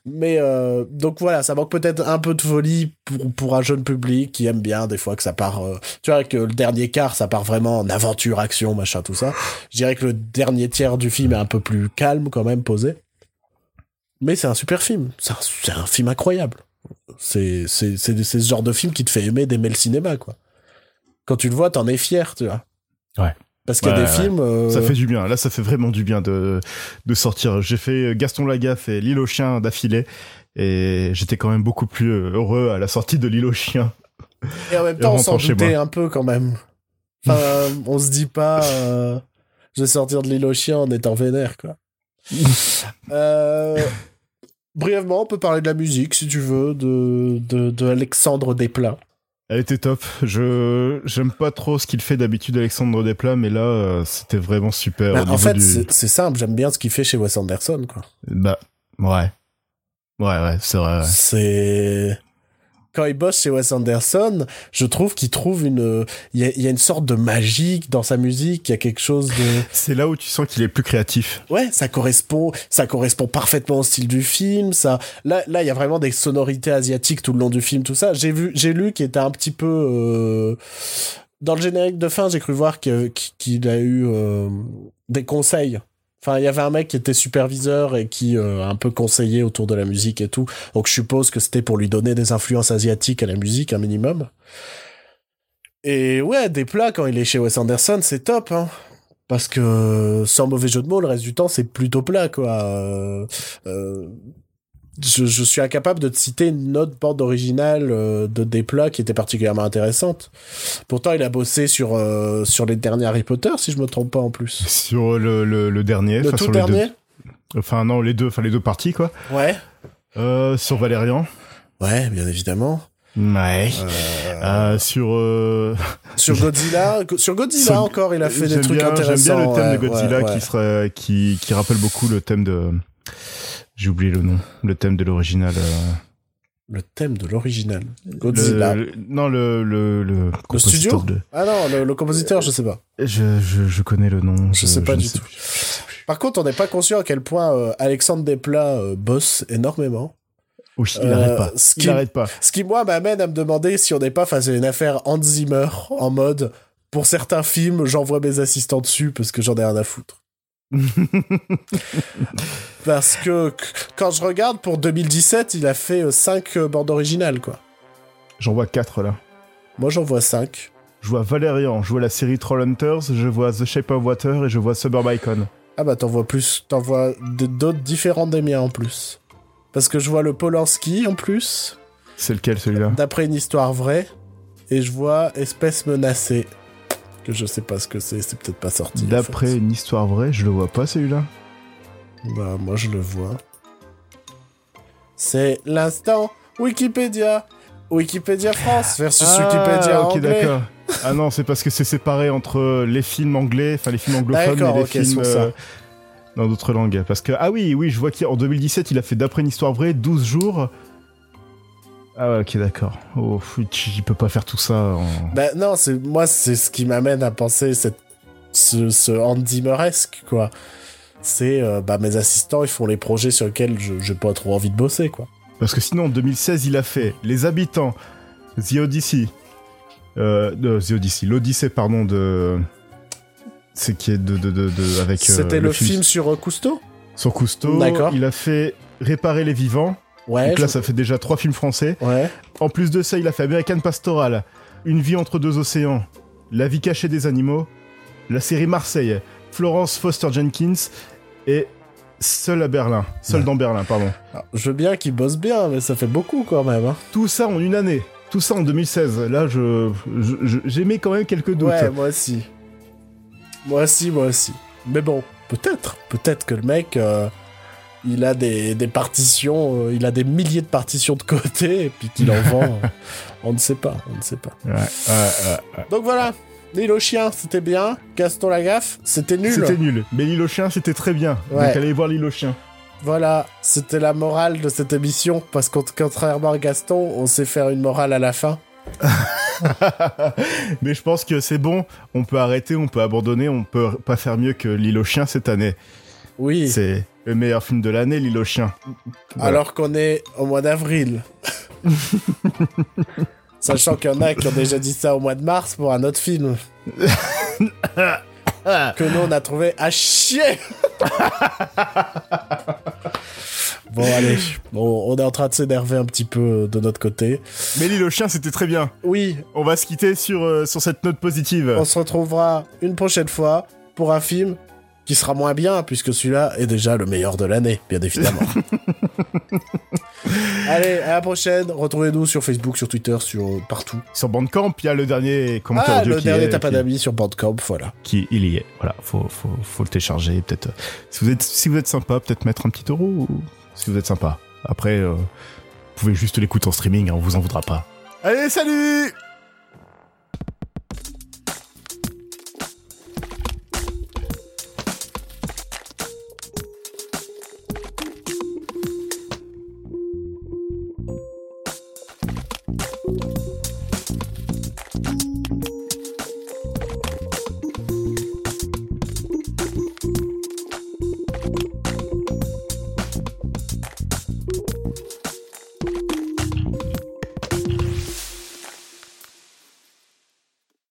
S1: Mais euh, donc voilà, ça manque peut-être un peu de folie pour, pour un jeune public qui aime bien des fois que ça part. euh, tu vois que le dernier quart, ça part vraiment en aventure, action, machin, tout ça. Je dirais que le dernier tiers du film est un peu plus calme quand même, posé. Mais c'est un super film. C'est un, un film incroyable. C'est ce genre de film qui te fait aimer d'aimer le cinéma quoi. Quand tu le vois, t'en es fier, tu vois.
S2: Ouais.
S1: Parce qu'il y a
S2: Ouais,
S1: des
S2: ouais.
S1: films. euh,
S2: Ça fait du bien. Là, ça fait vraiment du bien de, de sortir. J'ai fait Gaston Lagaffe et L'île aux chiens d'affilée. Et j'étais quand même beaucoup plus euh, heureux à la sortie de L'île aux chiens.
S1: Et en même temps, on s'en doutait un peu quand même. Enfin, on se dit pas, euh, je vais sortir de l'île aux chiens en étant vénère, quoi. Euh, brièvement, on peut parler de la musique, si tu veux, de, de, de Alexandre Desplat.
S2: Elle était top. Je j'aime pas trop ce qu'il fait d'habitude Alexandre Desplat, mais là, euh, c'était vraiment super.
S1: Bah, en fait,
S2: du-
S1: c'est simple, j'aime bien ce qu'il fait chez Wes Anderson, quoi.
S2: Bah, ouais. Ouais, ouais, c'est vrai. ouais.
S1: C'est quand il bosse chez Wes Anderson, je trouve qu'il trouve une, il y a, il y a une sorte de magie dans sa musique, il y a quelque chose de,
S2: C'est là où tu sens qu'il est plus créatif.
S1: ouais, ça correspond, ça correspond parfaitement au style du film. Ça, là, là, il y a vraiment des sonorités asiatiques tout le long du film, tout ça. J'ai vu, j'ai lu qu'il était un petit peu euh, dans le générique de fin. J'ai cru voir qu'il a eu euh, des conseils. Enfin, il y avait un mec qui était superviseur et qui euh, un peu conseillé autour de la musique et tout. Donc, je suppose que c'était pour lui donner des influences asiatiques à la musique, un minimum. Et ouais, des plats quand il est chez Wes Anderson, c'est top. Hein. Parce que, sans mauvais jeu de mots, le reste du temps, c'est plutôt plat, quoi. Euh, euh, je, je suis incapable de te citer une autre bande originale euh, de Desplat qui était particulièrement intéressante. Pourtant, il a bossé sur, euh, sur les derniers Harry Potter, si je me trompe pas en plus.
S2: Sur le, le, le dernier.
S1: Le tout
S2: sur les deux-
S1: dernier?
S2: Enfin, non, les deux, enfin, les deux parties, quoi.
S1: Ouais.
S2: Euh, sur Valérian.
S1: Ouais, bien évidemment.
S2: Ouais.
S1: Euh,
S2: Euh, sur. Euh...
S1: sur Godzilla, Go- sur Godzilla
S2: sur-
S1: encore, il a fait des trucs
S2: bien-
S1: intéressants.
S2: J'aime bien le thème
S1: ouais,
S2: de Godzilla
S1: ouais, ouais.
S2: qui serait, qui, qui rappelle beaucoup le thème de. J'ai oublié le nom. Le thème de l'original. euh,
S1: Le thème de l'original. Godzilla.
S2: Le, le- non, le, le, le,
S1: studio
S2: compositeur de-
S1: Ah non, le, le compositeur, je sais pas.
S2: je, je, je connais le nom.
S1: Je sais pas du tout. Par contre, on n'est pas conscient à quel point euh, Alexandre Desplat euh, bosse énormément.
S2: Oui, il
S1: Euh,
S2: arrête pas.
S1: ce
S2: Il
S1: qui-
S2: arrête pas.
S1: Ce qui, moi, m'amène à me demander si on n'est pas face à une affaire Hans Zimmer en mode pour certains films, j'envoie mes assistants dessus parce que j'en ai rien à foutre. Parce que quand je regarde pour 2017, il a fait 5 bandes originales, quoi.
S2: J'en vois quatre là.
S1: Moi, j'en vois 5.
S2: Je vois Valérian, je vois la série Trollhunters, je vois The Shape of Water et je vois Suburb Icon.
S1: Ah bah, t'en vois plus. T'en vois d'autres différents des miens en plus. Parce que je vois le Polanski en plus,
S2: C'est lequel celui-là?
S1: D'après une histoire vraie. Et je vois Espèce menacée. Que je sais pas ce que c'est, c'est peut-être pas sorti. en
S2: D'après
S1: fait.
S2: une histoire vraie, je le vois pas celui-là.
S1: Bah, moi je le vois. C'est l'instant Wikipédia. Wikipédia France versus Wikipédia
S2: Ah, ok,
S1: anglais.
S2: d'accord. Ah non, c'est parce que c'est séparé entre les films anglais, enfin les films anglophones et les films euh, dans d'autres langues. Parce que, ah oui, oui, je vois qu'en 2017, il a fait d'après une histoire vraie 12 jours. Ah ouais, ok, d'accord. Oh, il peut pas faire tout ça en...
S1: Bah non, c'est moi c'est ce qui m'amène à penser cette ce, ce Hans Zimmeresque quoi. C'est euh, bah mes assistants ils font les projets sur lesquels je j'ai pas trop envie de bosser quoi.
S2: Parce que sinon, en 2016, il a fait Les Habitants, The Odyssey, euh, de- The Odyssey, l'Odyssée, pardon, de... C'est qui est de... de, de, de- avec... euh,
S1: C'était le, film, sur euh, Cousteau?
S2: Sur Cousteau.
S1: D'accord.
S2: Il a fait Réparer les vivants.
S1: Ouais.
S2: Donc là,
S1: je-
S2: ça fait déjà trois films français.
S1: Ouais.
S2: En plus de ça, il a fait American Pastoral, Une vie entre deux océans, La vie cachée des animaux, la série Marseille, Florence Foster Jenkins et Seul à Berlin. Seul
S1: Ouais.
S2: dans Berlin, pardon.
S1: Alors, je veux bien qu'il bosse bien mais ça fait beaucoup quand même hein.
S2: Tout ça en une année. Tout ça en 2016. Là, je- j'émets quand même quelques doutes.
S1: Ouais, moi aussi. Moi aussi, moi aussi. Mais bon, peut-être. Peut-être que le mec, euh, il a des, des partitions, euh, il a des milliers de partitions de côté, et puis qu'il en vend. on ne sait pas, on ne sait pas.
S2: Ouais, ouais, ouais.
S1: Donc voilà, L'île aux chiens, c'était bien. Gaston Lagaffe, c'était nul.
S2: C'était nul. Mais l'île aux chiens, c'était très bien.
S1: Ouais.
S2: Donc allez voir l'île aux chiens.
S1: Voilà, c'était la morale de cette émission, parce que contrairement à Gaston, on sait faire une morale à la fin.
S2: Mais je pense que c'est bon. On peut arrêter, on peut abandonner, on peut pas faire mieux que l'île aux chiens cette année.
S1: Oui,
S2: C'est le meilleur film de l'année, l'île aux chiens. Voilà.
S1: alors qu'on est au mois d'avril. Sachant qu'il y en a qui ont déjà dit ça au mois de mars pour un autre film. que nous on a trouvé à chier. bon allez, bon, on est en train de s'énerver un petit peu de notre côté.
S2: Mais l'île aux chiens, c'était très bien.
S1: Oui,
S2: On va se quitter sur, euh, sur cette note positive.
S1: on se retrouvera une prochaine fois pour un film qui sera moins bien puisque celui-là est déjà le meilleur de l'année, bien évidemment. Allez, à la prochaine. Retrouvez-nous sur Facebook, sur Twitter, sur partout.
S2: Sur Bandcamp, il y a le dernier commentaire
S1: Ah,
S2: audio
S1: le
S2: qui,
S1: dernier pas
S2: qui-
S1: d'amis sur Bandcamp, voilà.
S2: qui il y est. Voilà, faut, faut, faut le télécharger. Peut-être. euh, Si vous êtes, si vous êtes sympa, peut-être mettre un petit euro. Ou... Si vous êtes sympa. Après, euh, vous pouvez juste l'écouter en streaming, hein, on vous en voudra pas. Allez, salut